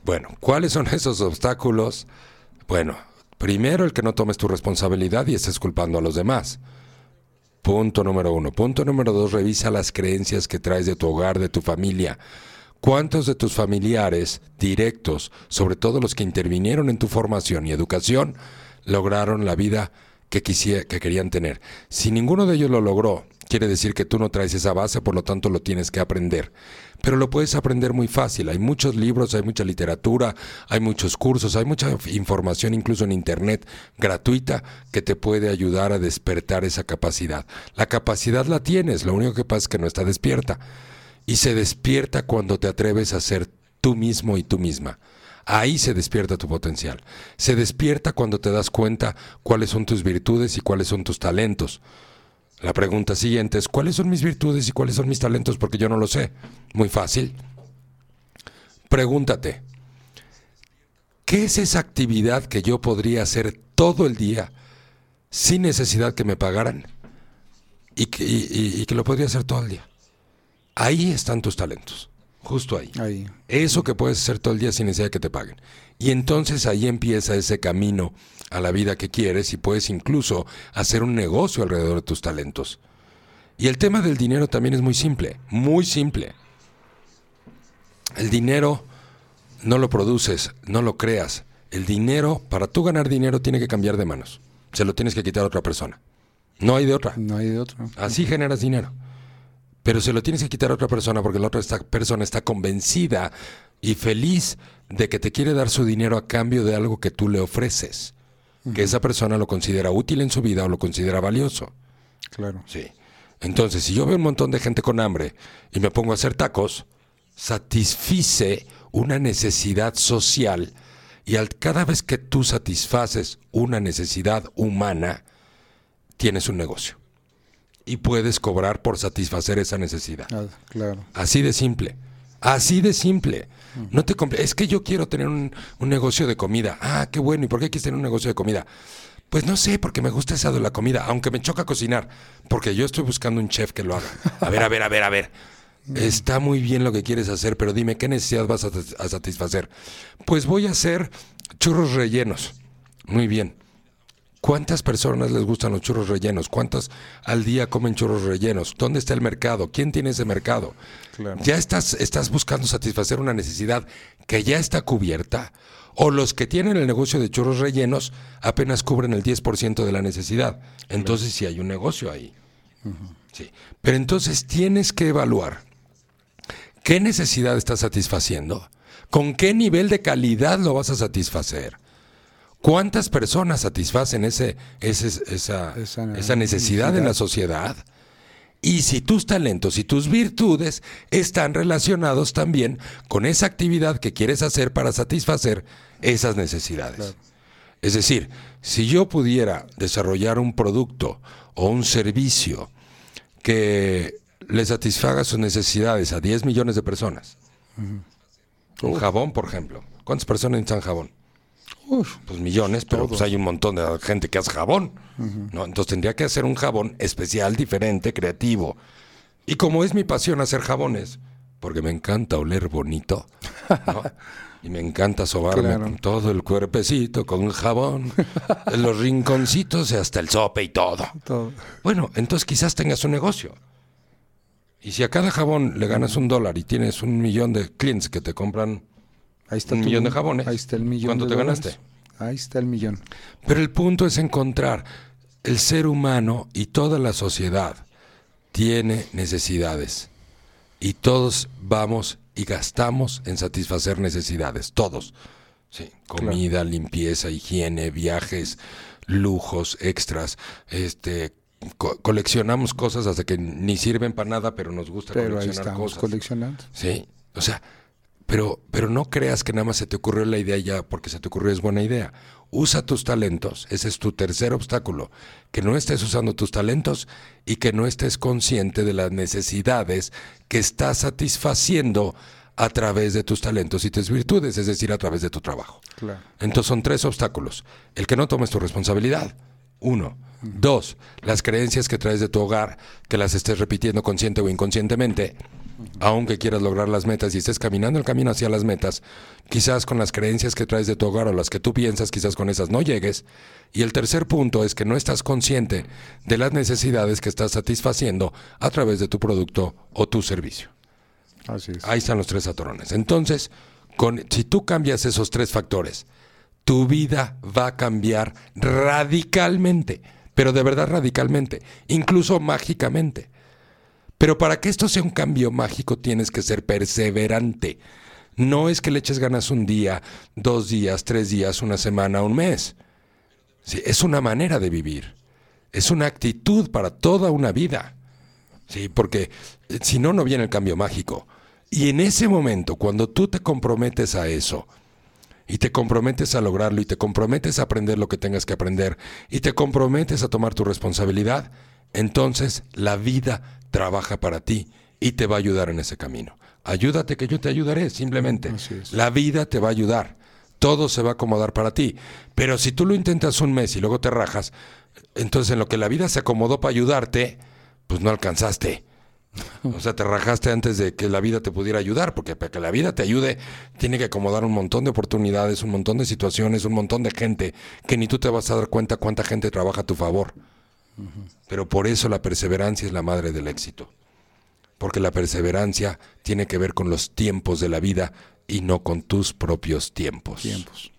Bueno, ¿cuáles son esos obstáculos? Bueno, primero el que no tomes tu responsabilidad y estés culpando a los demás. Punto número uno. Punto número dos, revisa las creencias que traes de tu hogar, de tu familia. ¿Cuántos de tus familiares directos, sobre todo los que intervinieron en tu formación y educación, lograron la vida que, quisiera, que querían tener? Si ninguno de ellos lo logró, quiere decir que tú no traes esa base, por lo tanto lo tienes que aprender. Pero lo puedes aprender muy fácil. Hay muchos libros, hay mucha literatura, hay muchos cursos, hay mucha información incluso en Internet gratuita que te puede ayudar a despertar esa capacidad. La capacidad la tienes, lo único que pasa es que no está despierta. Y se despierta cuando te atreves a ser tú mismo y tú misma. Ahí se despierta tu potencial. Se despierta cuando te das cuenta cuáles son tus virtudes y cuáles son tus talentos. La pregunta siguiente es, ¿cuáles son mis virtudes y cuáles son mis talentos? Porque yo no lo sé. Muy fácil. Pregúntate, ¿qué es esa actividad que yo podría hacer todo el día sin necesidad que me pagaran? Y que, y- y- y que lo podría hacer todo el día. Ahí están tus talentos, justo ahí. Ahí. Eso que puedes hacer todo el día sin necesidad que te paguen. Y entonces ahí empieza ese camino a la vida que quieres y puedes incluso hacer un negocio alrededor de tus talentos. Y el tema del dinero también es muy simple, muy simple. El dinero no lo produces, no lo creas. El dinero, para tú ganar dinero, tiene que cambiar de manos. Se lo tienes que quitar a otra persona. No hay de otra. No hay de otro. Así generas dinero. Pero se lo tienes que quitar a otra persona porque la otra persona está convencida y feliz de que te quiere dar su dinero a cambio de algo que tú le ofreces. Que esa persona lo considera útil en su vida o lo considera valioso. Claro. Sí. Entonces, si yo veo un montón de gente con hambre y me pongo a hacer tacos, satisfice una necesidad social y al, cada vez que tú satisfaces una necesidad humana, tienes un negocio. Y puedes cobrar por satisfacer esa necesidad. Ah, claro. Así de simple. Así de simple. No te Es que yo quiero tener un, un negocio de comida. Ah, qué bueno. ¿Y por qué quieres tener un negocio de comida? Pues no sé, porque me gusta eso de la comida, aunque me choca cocinar, porque yo estoy buscando un chef que lo haga. A ver, a ver, a ver, a ver. (laughs) Está muy bien lo que quieres hacer, pero dime, ¿qué necesidad vas a, a satisfacer? Pues voy a hacer churros rellenos. Muy bien. ¿Cuántas personas les gustan los churros rellenos? ¿Cuántas al día comen churros rellenos? ¿Dónde está el mercado? ¿Quién tiene ese mercado? Claro. Ya estás, estás buscando satisfacer una necesidad que ya está cubierta. O los que tienen el negocio de churros rellenos apenas cubren el 10% de la necesidad. Entonces sí hay un negocio ahí. Sí. Pero entonces tienes que evaluar qué necesidad estás satisfaciendo, con qué nivel de calidad lo vas a satisfacer. ¿Cuántas personas satisfacen ese, ese- esa, Esa esa necesidad en la sociedad? Y si tus talentos y tus virtudes están relacionados también con esa actividad que quieres hacer para satisfacer esas necesidades. Es decir, si yo pudiera desarrollar un producto o un servicio que le satisfaga sus necesidades a 10 millones de personas, un jabón, por ejemplo. ¿Cuántas personas necesitan jabón? Uf, Pues millones, pero pues hay un montón de gente que hace jabón. ¿no? Entonces tendría que hacer un jabón especial, diferente, creativo. Y como es mi pasión hacer jabones, porque me encanta oler bonito, ¿no? (laughs) Y me encanta sobarme Claro. con todo el cuerpecito, con jabón, en los rinconcitos y hasta el sope y todo. Todo. Bueno, entonces quizás tengas un negocio. Y si a cada jabón le ganas un dólar y tienes un millón de clientes que te compran, Ahí está Un millón de jabones. Ahí está el millón. ¿Cuánto de te dólares. ganaste? Ahí está el millón. pero el punto es encontrar el ser humano y toda la sociedad tiene necesidades. Y todos vamos y gastamos en satisfacer necesidades, todos. Sí, comida, limpieza, higiene, viajes, lujos, extras, este co- coleccionamos cosas hasta que ni sirven para nada, pero nos gusta Pero ahí coleccionar estamos cosas. coleccionando. Sí, o sea, pero, pero no creas que nada más se te ocurrió la idea ya porque se te ocurrió es buena idea. Usa tus talentos, ese es tu tercer obstáculo, que no estés usando tus talentos y que no estés consciente de las necesidades que estás satisfaciendo a través de tus talentos y tus virtudes, es decir, a través de tu trabajo. Claro. Entonces son tres obstáculos. El que no tomes tu responsabilidad. Uno. Dos, las creencias que traes de tu hogar, que las estés repitiendo consciente o inconscientemente, aunque quieras lograr las metas y estés caminando el camino hacia las metas, quizás con las creencias que traes de tu hogar o las que tú piensas, quizás con esas no llegues. Y el tercer punto es que no estás consciente de las necesidades que estás satisfaciendo a través de tu producto o tu servicio. Así es. Ahí están los tres atorones. Entonces, con, si tú cambias esos tres factores, tu vida va a cambiar radicalmente, pero de verdad radicalmente, incluso mágicamente. Pero para que esto sea un cambio mágico tienes que ser perseverante. No es que le eches ganas un día, dos días, tres días, una semana, un mes. Sí, es una manera de vivir. Es una actitud para toda una vida. Sí, porque eh, si no, no viene el cambio mágico. Y en ese momento, cuando tú te comprometes a eso, y te comprometes a lograrlo, y te comprometes a aprender lo que tengas que aprender, y te comprometes a tomar tu responsabilidad, entonces la vida trabaja para ti y te va a ayudar en ese camino. Ayúdate que yo te ayudaré, simplemente. La vida te va a ayudar. Todo se va a acomodar para ti. Pero si tú lo intentas un mes y luego te rajas, entonces en lo que la vida se acomodó para ayudarte, pues no alcanzaste. O sea, te rajaste antes de que la vida te pudiera ayudar, porque para que la vida te ayude, tiene que acomodar un montón de oportunidades, un montón de situaciones, un montón de gente, que ni tú te vas a dar cuenta cuánta gente trabaja a tu favor. Pero por eso la perseverancia es la madre del éxito. Porque la perseverancia tiene que ver con los tiempos de la vida y no con tus propios tiempos. Tiempos.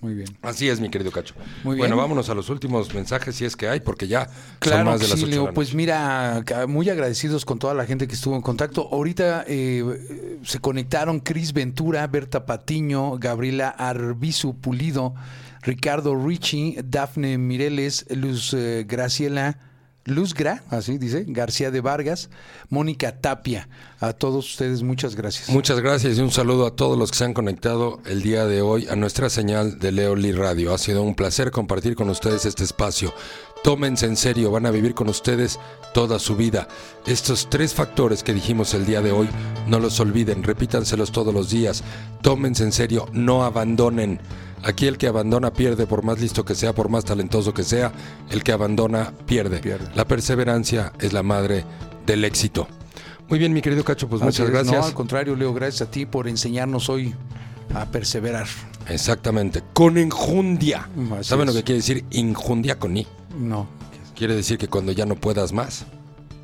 Muy bien. Así es, mi querido Cacho. Muy Bueno, bien. vámonos a los últimos mensajes si es que hay, porque ya Claro, son más de las sí, Leo. Pues mira, muy agradecidos con toda la gente que estuvo en contacto. Ahorita eh, se conectaron Cris Ventura, Berta Patiño, Gabriela Arbizu Pulido, Ricardo Ricci, Dafne Mireles, Luz eh, Graciela. Luz Gra, así dice, García de Vargas, Mónica Tapia. A todos ustedes, muchas gracias. Muchas gracias y un saludo a todos los que se han conectado el día de hoy a nuestra señal de Leo Lee Radio. Ha sido un placer compartir con ustedes este espacio. Tómense en serio, van a vivir con ustedes toda su vida. Estos tres factores que dijimos el día de hoy, no los olviden, repítanselos todos los días. Tómense en serio, no abandonen. Aquí el que abandona pierde, por más listo que sea, por más talentoso que sea, el que abandona pierde. Pierde. La perseverancia es la madre del éxito. Muy bien, mi querido Cacho, pues Así muchas es. gracias. No, al contrario, Leo, gracias a ti por enseñarnos hoy a perseverar. Exactamente, con enjundia. Así ¿Saben es. lo que quiere decir enjundia con i? No. Quiere decir que cuando ya no puedas más,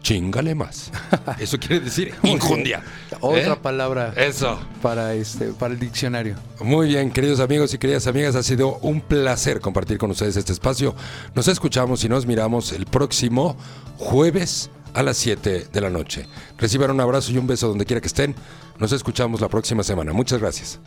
chingale más. (laughs) Eso quiere decir enjundia. Otra ¿Eh? palabra Eso. para este para el diccionario. Muy bien, queridos amigos y queridas amigas, ha sido un placer compartir con ustedes este espacio. Nos escuchamos y nos miramos el próximo jueves a las 7 de la noche. Reciban un abrazo y un beso donde quiera que estén. Nos escuchamos la próxima semana. Muchas gracias.